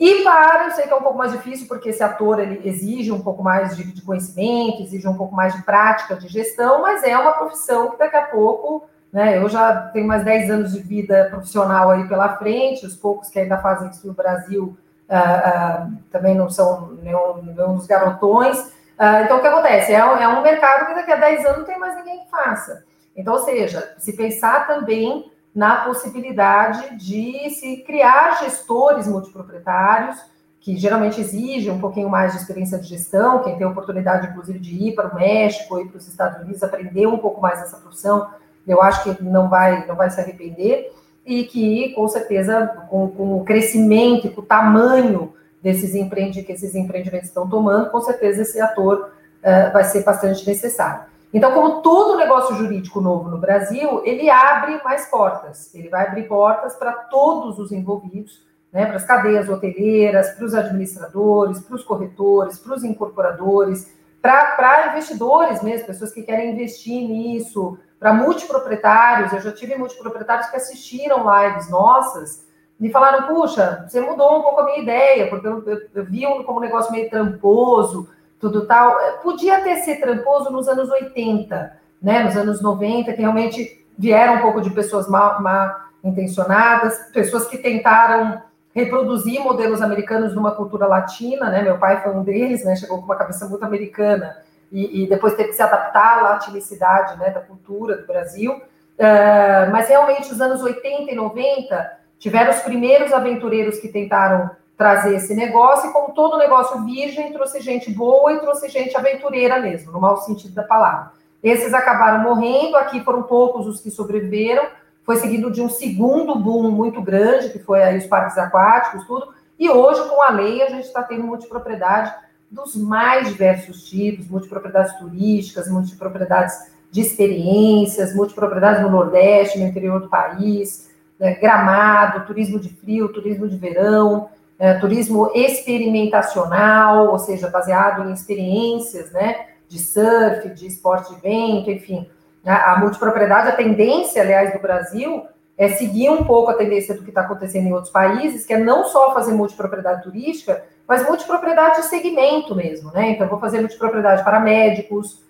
E para, eu sei que é um pouco mais difícil, porque esse ator ele exige um pouco mais de, de, conhecimento, exige um pouco mais de prática de gestão, mas é uma profissão que daqui a pouco, né? Eu já tenho mais 10 anos de vida profissional aí pela frente, os poucos que ainda fazem isso no Brasil uh, uh, também não são nenhum, dos garotões. Uh, então, o que acontece? É, é um mercado que daqui a 10 anos não tem mais ninguém que faça. Então, ou seja, se pensar também na possibilidade de se criar gestores multiproprietários, que geralmente exigem um pouquinho mais de experiência de gestão, quem tem a oportunidade, inclusive, de ir para o México, ir para os Estados Unidos, aprender um pouco mais dessa profissão, eu acho que não vai, não vai se arrepender. e que, com certeza, com, com o crescimento e com o tamanho desses empreendimentos que esses empreendimentos estão tomando, com certeza esse ator uh, vai ser bastante necessário. Então, como todo negócio jurídico novo no Brasil, ele abre mais portas, ele vai abrir portas para todos os envolvidos, né, para as cadeias hoteleiras, para os administradores, para os corretores, para os incorporadores, para investidores mesmo, pessoas que querem investir nisso, para multiproprietários. Eu já tive multiproprietários que assistiram lives nossas e falaram: puxa, você mudou um pouco a minha ideia, porque eu, eu, eu vi como um negócio meio tramposo tudo tal. É, podia ter sido tramposo nos anos 80, né? Nos anos 90, que realmente vieram um pouco de pessoas mal, mal intencionadas, pessoas que tentaram reproduzir modelos americanos numa cultura latina, né? Meu pai foi um deles, né? Chegou com uma cabeça muito americana e, e depois teve que se adaptar à latinicidade, né? Da cultura do Brasil. Uh, mas realmente os anos 80 e 90 tiveram os primeiros aventureiros que tentaram trazer esse negócio, e como todo negócio virgem, trouxe gente boa e trouxe gente aventureira mesmo, no mau sentido da palavra. Esses acabaram morrendo, aqui foram poucos os que sobreviveram, foi seguido de um segundo boom muito grande, que foi aí os parques aquáticos, tudo, e hoje, com a lei, a gente está tendo multipropriedade dos mais diversos tipos, multipropriedades turísticas, multipropriedades de experiências, multipropriedades no Nordeste, no interior do país, né, gramado, turismo de frio, turismo de verão, é, turismo experimentacional, ou seja, baseado em experiências, né, de surf, de esporte de vento, enfim. A, a multipropriedade, a tendência, aliás, do Brasil é seguir um pouco a tendência do que está acontecendo em outros países, que é não só fazer multipropriedade turística, mas multipropriedade de segmento mesmo, né? Então, vou fazer multipropriedade para médicos,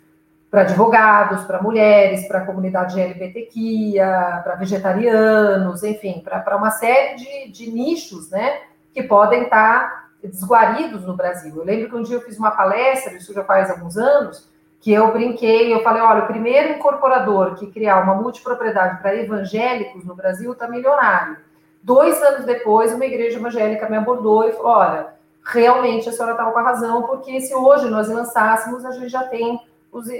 para advogados, para mulheres, para a comunidade LGBTQIA, para vegetarianos, enfim, para uma série de, de nichos, né? Que podem estar desguaridos no Brasil. Eu lembro que um dia eu fiz uma palestra, isso já faz alguns anos, que eu brinquei, eu falei, olha, o primeiro incorporador que criar uma multipropriedade para evangélicos no Brasil está milionário. Dois anos depois, uma igreja evangélica me abordou e falou, olha, realmente a senhora estava com a razão, porque se hoje nós lançássemos, a gente já tem,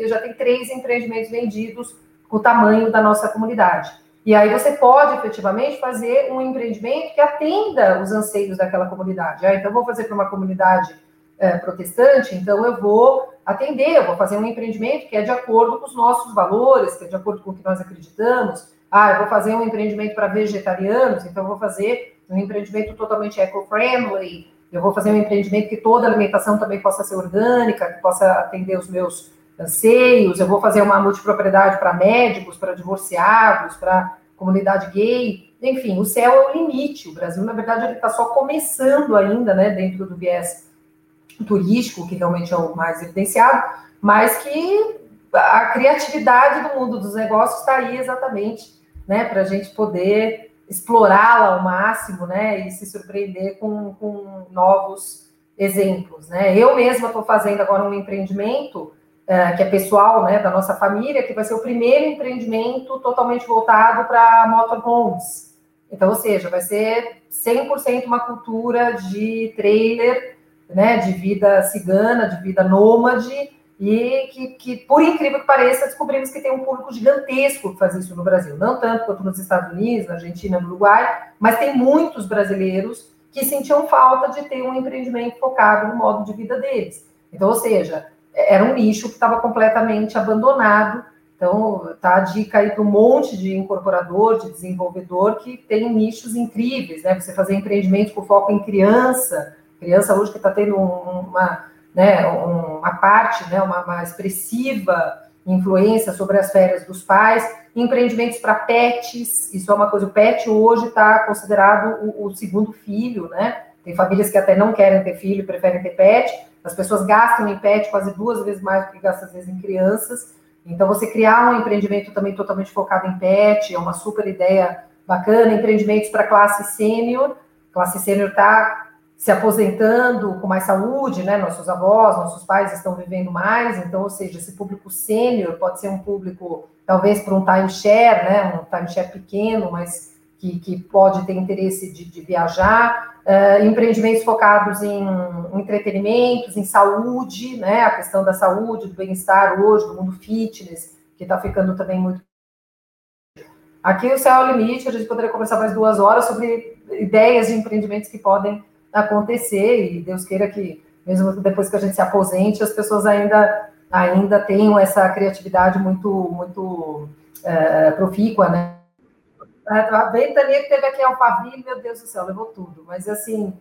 já tem três empreendimentos vendidos com o tamanho da nossa comunidade. E aí você pode efetivamente fazer um empreendimento que atenda os anseios daquela comunidade. Ah, então, vou fazer para uma comunidade é, protestante, então eu vou atender, eu vou fazer um empreendimento que é de acordo com os nossos valores, que é de acordo com o que nós acreditamos. Ah, eu vou fazer um empreendimento para vegetarianos, então eu vou fazer um empreendimento totalmente eco-friendly, eu vou fazer um empreendimento que toda alimentação também possa ser orgânica, que possa atender os meus anseios, eu vou fazer uma multipropriedade para médicos, para divorciados, para comunidade gay, enfim, o céu é o limite. O Brasil, na verdade, ele está só começando ainda, né, dentro do viés turístico, que realmente é o mais evidenciado, mas que a criatividade do mundo dos negócios está aí exatamente, né, para a gente poder explorá-la ao máximo, né, e se surpreender com, com novos exemplos, né. Eu mesma estou fazendo agora um empreendimento é, que é pessoal, né, da nossa família, que vai ser o primeiro empreendimento totalmente voltado para motorhomes. Então, ou seja, vai ser 100% uma cultura de trailer, né, de vida cigana, de vida nômade, e que, que, por incrível que pareça, descobrimos que tem um público gigantesco que faz isso no Brasil. Não tanto quanto nos Estados Unidos, na Argentina, no Uruguai, mas tem muitos brasileiros que sentiam falta de ter um empreendimento focado no modo de vida deles. Então, ou seja, era um nicho que estava completamente abandonado. Então, tá a dica aí para um monte de incorporador, de desenvolvedor que tem nichos incríveis, né? Você fazer empreendimento com foco em criança, criança hoje que está tendo uma, né, uma parte, né, uma, uma expressiva influência sobre as férias dos pais, empreendimentos para pets, isso é uma coisa, o pet hoje está considerado o, o, segundo filho, né? Tem famílias que até não querem ter filho, preferem ter pet, as pessoas gastam em pet quase duas vezes mais do que gastam, às vezes, em crianças. Então, você criar um empreendimento também totalmente focado em pet é uma super ideia bacana. Empreendimentos para classe sênior. Classe sênior está se aposentando com mais saúde, né? Nossos avós, nossos pais estão vivendo mais. Então, ou seja, esse público sênior pode ser um público, talvez, para um timeshare, né? Um timeshare pequeno, mas que, que pode ter interesse de, de viajar uh, empreendimentos focados em, entretenimentos, em saúde, né? A questão da saúde, do bem-estar hoje, do mundo fitness, que está ficando também muito Aqui o céu é o limite, a gente poderia conversar mais duas horas sobre ideias de empreendimentos que podem acontecer, e Deus queira que, mesmo depois que a gente se aposente, as pessoas ainda, ainda tenham essa criatividade muito, muito é, profícua, né? A ventania que teve aqui em Alphaville, meu Deus do céu, levou tudo. Mas, assim,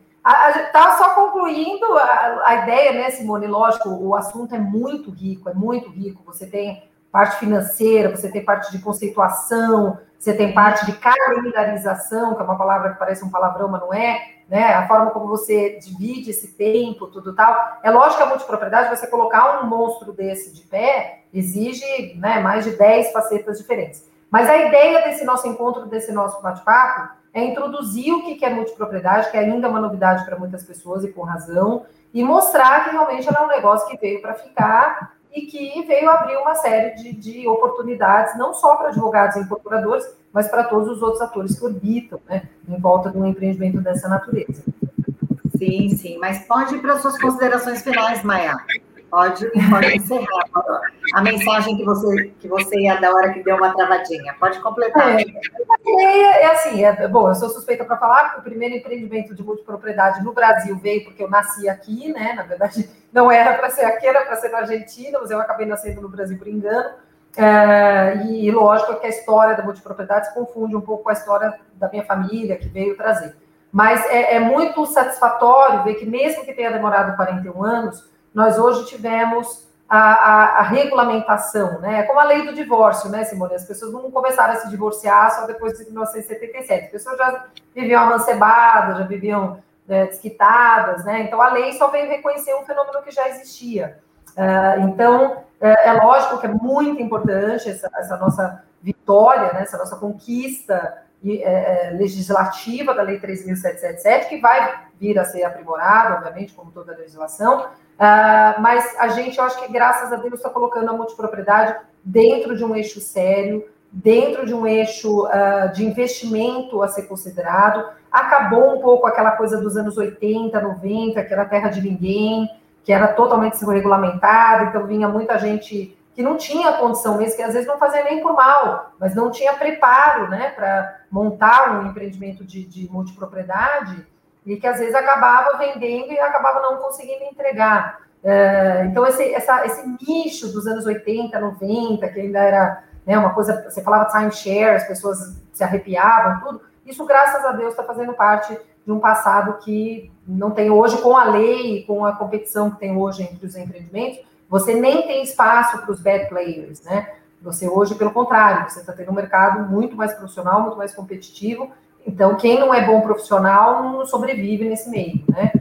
Está só concluindo a, a, ideia, né, Simone? Lógico, o assunto é muito rico, é muito rico. Você tem parte financeira, você tem parte de conceituação, você tem parte de calendarização, que é uma palavra que parece um palavrão, mas não é, né? A forma como você divide esse tempo, tudo tal. É lógico que a multipropriedade, você colocar um monstro desse de pé, exige né, mais de 10 facetas diferentes. Mas a ideia desse nosso encontro, desse nosso bate-papo, é introduzir o que é multipropriedade, que ainda é uma novidade para muitas pessoas e com razão, e mostrar que realmente ela é um negócio que veio para ficar e que veio abrir uma série de, de oportunidades, não só para advogados e incorporadores, mas para todos os outros atores que orbitam né, em volta de um empreendimento dessa natureza. Sim, sim, mas pode ir para as suas considerações finais, Maia. Pode, pode encerrar a mensagem que você, que você ia dar hora que deu uma travadinha. Pode completar. É, é, é assim, é, bom, eu sou suspeita para falar que o primeiro empreendimento de multipropriedade no Brasil veio porque eu nasci aqui, né? Na verdade, não era para ser aqui, era para ser na Argentina, mas eu acabei nascendo no Brasil por engano. É, e lógico que a história da multipropriedade se confunde um pouco com a história da minha família que veio trazer. Mas é, é muito satisfatório ver que, mesmo que tenha demorado 41 anos, nós hoje tivemos a, a, a, regulamentação, né? É como a lei do divórcio, né, Simone? As pessoas não começaram a se divorciar só depois de 1977. As pessoas já viviam amancebadas, já viviam né, desquitadas, né? Então a lei só veio reconhecer um fenômeno que já existia. Uh, então é, é, lógico que é muito importante essa, essa nossa vitória, né, essa nossa conquista é, é, legislativa da Lei 3.777, que vai vir a ser aprimorada, obviamente, como toda a legislação, uh, mas a gente, eu acho que, graças a Deus, está colocando a multipropriedade dentro de um eixo sério, dentro de um eixo uh, de investimento a ser considerado. Acabou um pouco aquela coisa dos anos 80, 90, que era terra de ninguém, que era totalmente regulamentada, então vinha muita gente que não tinha condição mesmo, que às vezes não fazia nem por mal, mas não tinha preparo né, para montar um empreendimento de, de multipropriedade e que às vezes acabava vendendo e acabava não conseguindo entregar. É, então, esse, essa, esse nicho dos anos 80, 90, que ainda era né, uma coisa, você falava timeshare, as pessoas se arrepiavam, tudo, isso, graças a Deus, está fazendo parte de um passado que não tem hoje, com a lei, com a competição que tem hoje entre os empreendimentos, você nem tem espaço para os bad players, né? Você hoje, pelo contrário, você está tendo um mercado muito mais profissional, muito mais competitivo. Então, quem não é bom profissional não sobrevive nesse meio, né?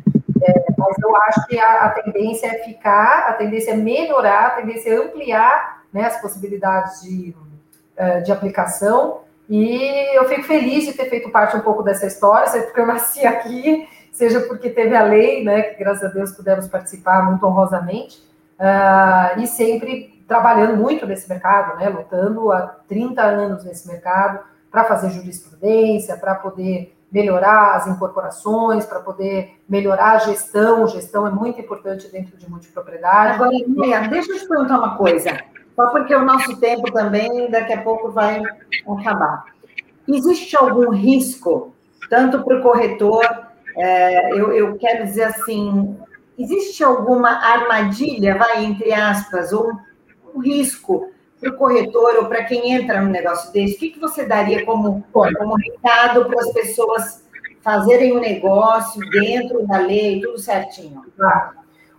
É, mas eu acho que a, a, tendência é ficar, a tendência é melhorar, a tendência é ampliar né, as possibilidades de, uh, de aplicação. E eu fico feliz de ter feito parte um pouco dessa história, seja porque eu nasci aqui, seja porque teve a lei, né, que graças a Deus pudemos participar muito honrosamente uh, e sempre trabalhando muito nesse mercado, né, lutando há 30 anos nesse mercado para fazer jurisprudência, para poder melhorar as incorporações, para poder melhorar a gestão. Gestão é muito importante dentro de multipropriedade. Agora, Mia, deixa eu te perguntar uma coisa, só porque o nosso tempo também daqui a pouco vai acabar. Existe algum risco, tanto para o corretor, é, eu, eu quero dizer assim, existe alguma armadilha, vai, entre aspas, ou um risco para o corretor ou para quem entra no negócio desse? O que, que você daria como, como recado para as pessoas fazerem o um negócio dentro da lei, tudo certinho?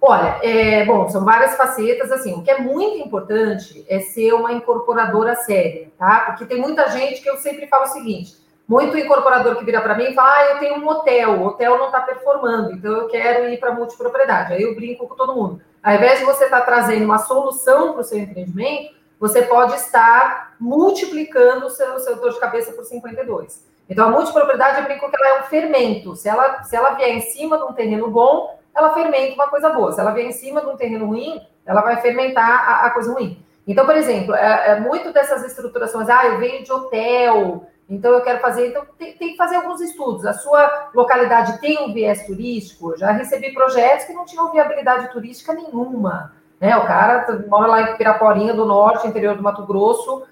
Olha, é, bom, são várias facetas, assim, o que é muito importante é ser uma incorporadora séria, tá? Porque tem muita gente que eu sempre falo o seguinte, muito incorporador que vira para mim e fala: ah, eu tenho um hotel, o hotel não está performando, então eu quero ir para multipropriedade. Aí eu brinco com todo mundo. Ao invés de você estar tá trazendo uma solução para o seu empreendimento, você pode estar multiplicando o seu, seu dor de cabeça por 52. Então, a multipropriedade, eu brinco que ela é um fermento. Se ela, se ela vier em cima de um terreno bom, ela fermenta uma coisa boa. Se ela vier em cima de um terreno ruim, ela vai fermentar a, a coisa ruim. Então, por exemplo, é, é, muito dessas estruturações, ah, eu venho de hotel, então, eu quero fazer. Então, tem, tem, que fazer alguns estudos. A sua localidade tem um viés turístico? Já recebi projetos que não tinham viabilidade turística nenhuma. Né? O cara mora lá em Piraporinha do Norte, interior do Mato Grosso,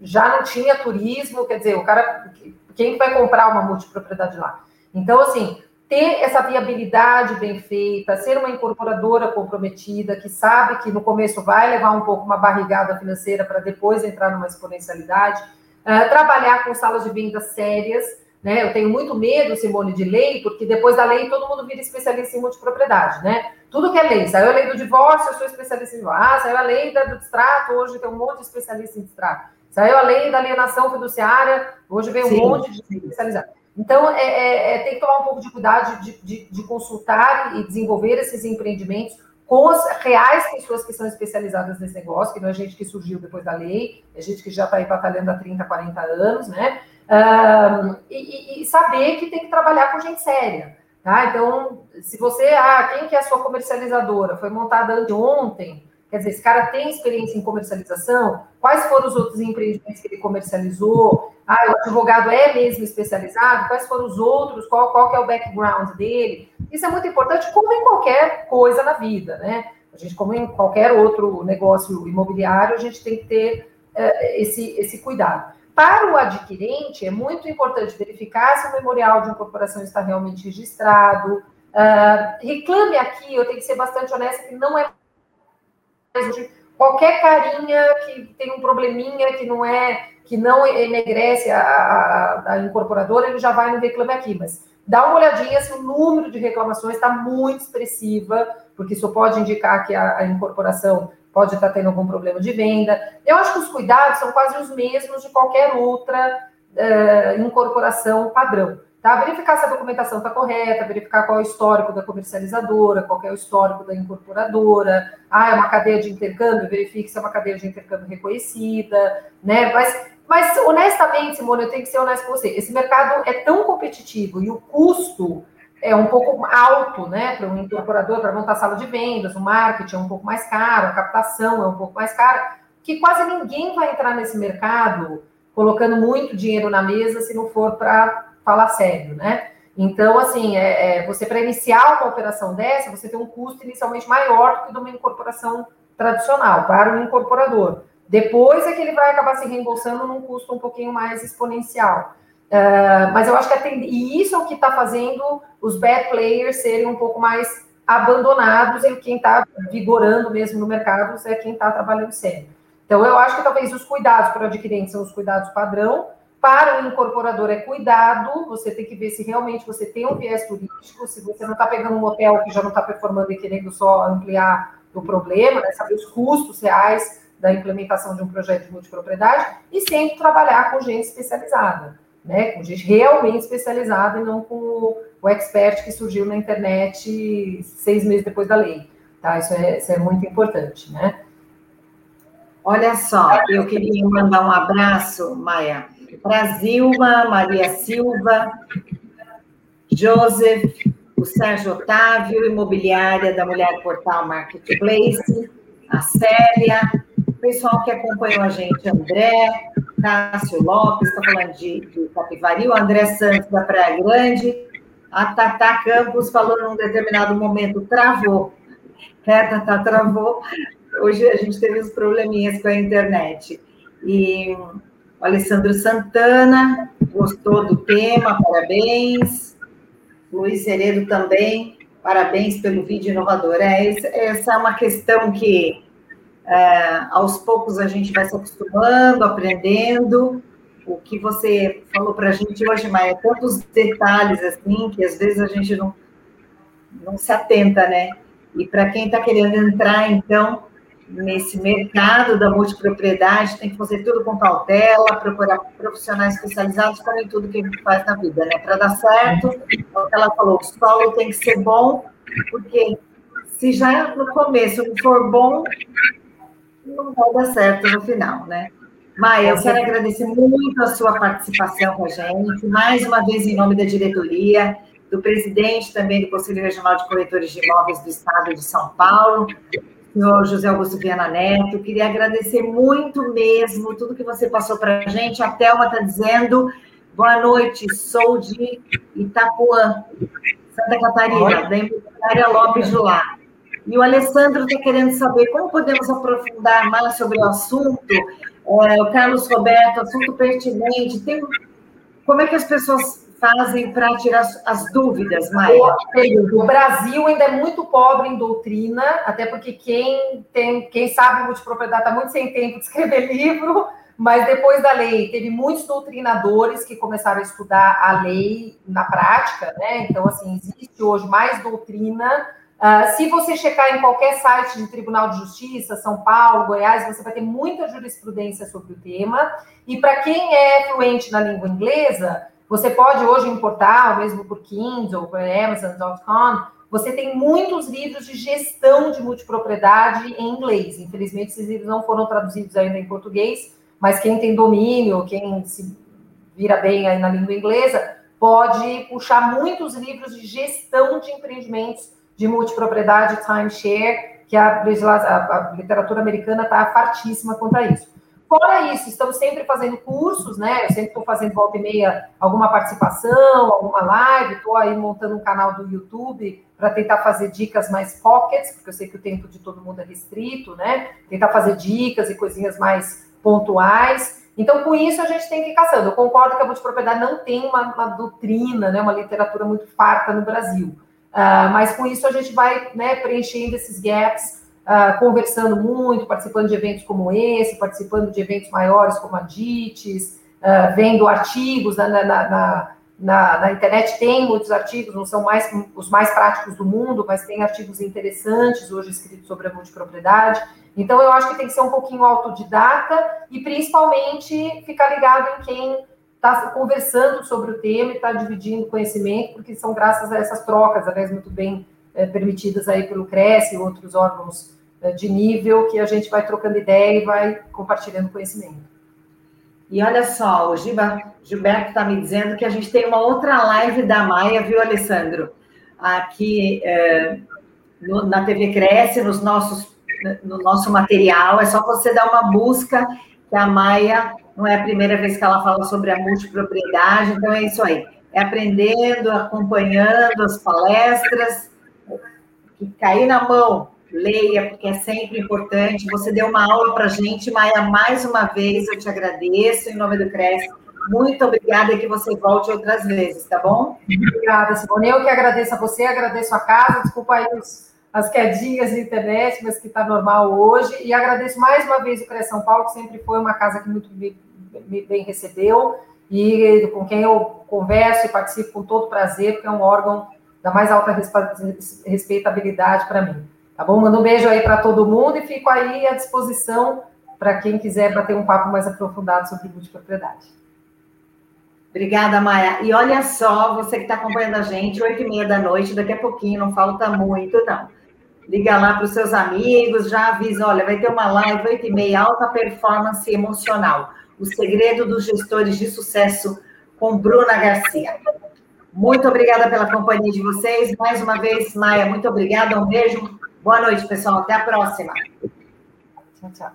já não tinha turismo, quer dizer, o cara, quem vai comprar uma multipropriedade lá? Então, assim, ter essa viabilidade bem feita, ser uma incorporadora comprometida, que sabe que no começo vai levar um pouco uma barrigada financeira para depois entrar numa exponencialidade, uh, trabalhar com salas de venda sérias, né? Eu tenho muito medo, Simone, de lei, porque depois da lei todo mundo vira especialista em multipropriedade, né? Tudo que é lei. Saiu a lei do divórcio, eu sou especialista em divórcio. Ah, saiu a lei do distrato, hoje tem um monte de especialista em distrato. Saiu a lei da alienação fiduciária, hoje vem um sim, monte de especializado. Então, é, é, é, tem que tomar um pouco de cuidado de, de, de, consultar e desenvolver esses empreendimentos com as reais pessoas que são especializadas nesse negócio, que não é gente que surgiu depois da lei, é gente que já está aí batalhando há 30, 40 anos, né? Um, e, e, saber que tem que trabalhar com gente séria. Tá? Então, se você, ah, quem que é a sua comercializadora? Foi montada ontem, quer dizer, esse cara tem experiência em comercialização? Quais foram os outros empreendimentos que ele comercializou? Ah, o advogado é mesmo especializado? Quais foram os outros? Qual, qual é o background dele? Isso é muito importante, como em qualquer coisa na vida, né? A gente, como em qualquer outro negócio imobiliário, a gente tem que ter uh, esse, esse cuidado. Para o adquirente, é muito importante verificar se o memorial de incorporação está realmente registrado. Uh, reclame aqui, eu tenho que ser bastante honesta, que não é qualquer carinha que tem um probleminha que não é que não enegrece a, a, a, incorporadora, ele já vai no reclame aqui, mas dá uma olhadinha se o número de reclamações está muito expressiva, porque isso pode indicar que a, a incorporação pode estar tendo algum problema de venda. Eu acho que os cuidados são quase os mesmos de qualquer outra uh, incorporação padrão. Tá? Verificar se a documentação está correta, verificar qual é o histórico da comercializadora, qual é o histórico da incorporadora. Ah, é uma cadeia de intercâmbio, verifique se é uma cadeia de intercâmbio reconhecida, né? Mas, mas honestamente, Simone, eu tenho que ser honesto com você. Esse mercado é tão competitivo e o custo é um pouco alto, né, para um incorporador, para montar sala de vendas, o marketing é um pouco mais caro, a captação é um pouco mais cara, que quase ninguém vai entrar nesse mercado colocando muito dinheiro na mesa se não for para falar sério, né? Então, assim, é, é você para iniciar uma operação dessa, você tem um custo inicialmente maior do que de uma incorporação tradicional para o incorporador. Depois é que ele vai acabar se reembolsando num custo um pouquinho mais exponencial. Uh, mas eu acho que e isso é o que está fazendo os bad players serem um pouco mais abandonados e quem está vigorando mesmo no mercado é quem está trabalhando sério. Então, eu acho que talvez os cuidados para o adquirente são os cuidados padrão, para o incorporador é cuidado, você tem que ver se realmente você tem um viés turístico, se você não está pegando um hotel que já não está performando e querendo só ampliar o problema, né, saber os custos reais da implementação de um projeto de multipropriedade, e sempre trabalhar com gente especializada né, com gente realmente especializada e não com o, expert que surgiu na internet seis meses depois da lei. Tá? Isso é, isso é muito importante, né? Olha só, eu queria mandar um abraço, Maia, para Zilma, Maria Silva, Joseph, o Sérgio Otávio, imobiliária da Mulher Portal Marketplace, a Célia, o pessoal que acompanhou a gente, André, Cássio Lopes, está falando de, de Capivari, o André Santos da Praia Grande, a Tata Campos falou num determinado momento, travou. É, Tata, travou. Hoje a gente teve uns probleminhas com a internet. E o Alessandro Santana gostou do tema, parabéns. Luiz Heredo também, parabéns pelo vídeo inovador. É, essa é uma questão que é, aos poucos a gente vai se acostumando, aprendendo. O que você falou para a gente hoje, Maia, tantos detalhes assim que às vezes a gente não, não se atenta, né? E para quem está querendo entrar, então, nesse mercado da multipropriedade, tem que fazer tudo com cautela, procurar profissionais especializados, como em tudo que a gente faz na vida, né? Para dar certo, como ela falou, o solo tem que ser bom, porque se já no começo não for bom, não vai dar certo no final, né? Maia, eu quero agradecer muito a sua participação com a gente, mais uma vez em nome da diretoria, do presidente também do Conselho Regional de Corretores de Imóveis do Estado de São Paulo, senhor José Augusto Viana Neto. Queria agradecer muito mesmo tudo que você passou para a gente. A Thelma está dizendo, boa noite, sou de Itapuã, Santa Catarina, da Imobiliária Lopes de Lá. E o Alessandro está querendo saber como podemos aprofundar mais sobre o assunto. É, o Carlos Roberto, assunto pertinente. Tem, como é que as pessoas fazem para tirar as dúvidas, Maia? O Brasil ainda é muito pobre em doutrina, até porque quem tem, quem sabe multipropriedade está muito sem tempo de escrever [laughs] livro, mas depois da lei teve muitos doutrinadores que começaram a estudar a lei na prática, né? Então, assim, existe hoje mais doutrina. Uh, se você checar em qualquer site de Tribunal de Justiça, São Paulo, Goiás, você vai ter muita jurisprudência sobre o tema. E para quem é fluente na língua inglesa, você pode hoje importar, mesmo por Kindle, por Amazon.com, você tem muitos livros de gestão de multipropriedade em inglês. Infelizmente, esses livros não foram traduzidos ainda em português, mas quem tem domínio, quem se vira bem aí na língua inglesa, pode puxar muitos livros de gestão de empreendimentos de multipropriedade, timeshare, que a, a, a literatura americana está fartíssima quanto a isso. Fora isso, estamos sempre fazendo cursos, né? Eu sempre estou fazendo volta e meia alguma participação, alguma live, estou aí montando um canal do YouTube para tentar fazer dicas mais pockets, porque eu sei que o tempo de todo mundo é restrito, né? Tentar fazer dicas e coisinhas mais pontuais. Então, com isso, a gente tem que ir caçando. Eu concordo que a multipropriedade não tem uma, uma doutrina, né, uma literatura muito farta no Brasil. Uh, mas com isso, a gente vai né, preenchendo esses gaps uh, conversando muito, participando de eventos como esse, participando de eventos maiores como a DITES, uh, vendo artigos na, na, na, na, internet, tem muitos artigos, não são mais os mais práticos do mundo, mas tem artigos interessantes hoje escritos sobre a multipropriedade. Então, eu acho que tem que ser um pouquinho autodidata e, principalmente, ficar ligado em quem está conversando sobre o tema e está dividindo conhecimento, porque são graças a essas trocas, aliás, muito bem é, permitidas aí pelo CRES e outros órgãos é, de nível, que a gente vai trocando ideia e vai compartilhando conhecimento. E olha só, o Gilberto está me dizendo que a gente tem uma outra live da Maia, viu, Alessandro? Aqui é, no, na TV Cresce, nos nossos, no nosso material, é só você dar uma busca, que a Maia não é a primeira vez que ela fala sobre a multipropriedade, então é isso aí. É aprendendo, acompanhando as palestras, que cair na mão, leia, porque é sempre importante. Você deu uma aula para a gente, Maia, mais uma vez, eu te agradeço em nome do CRES. Muito obrigada e que você volte outras vezes, tá bom? Obrigada, Simone. Eu que agradeço a você, agradeço a casa, desculpa aí os, as quedinhas de internet, mas que está normal hoje. E agradeço mais uma vez o CRES São Paulo, que sempre foi uma casa que muito me, me bem recebeu e com quem eu converso e participo com todo prazer, porque é um órgão da mais alta respeitabilidade para mim. Tá bom? Manda um beijo aí para todo mundo e fico aí à disposição para quem quiser bater um papo mais aprofundado sobre multipropriedade. Obrigada, Maia. E olha só, você que está acompanhando a gente, oito e meia da noite, daqui a pouquinho, não falta muito, não. Liga lá para os seus amigos, já avisa, olha, vai ter uma live oito e meia, alta performance emocional. O segredo dos gestores de sucesso com Bruna Garcia. Muito obrigada pela companhia de vocês. Mais uma vez, Maia, muito obrigada. Um beijo. Boa noite, pessoal. Até a próxima. Tchau, tchau.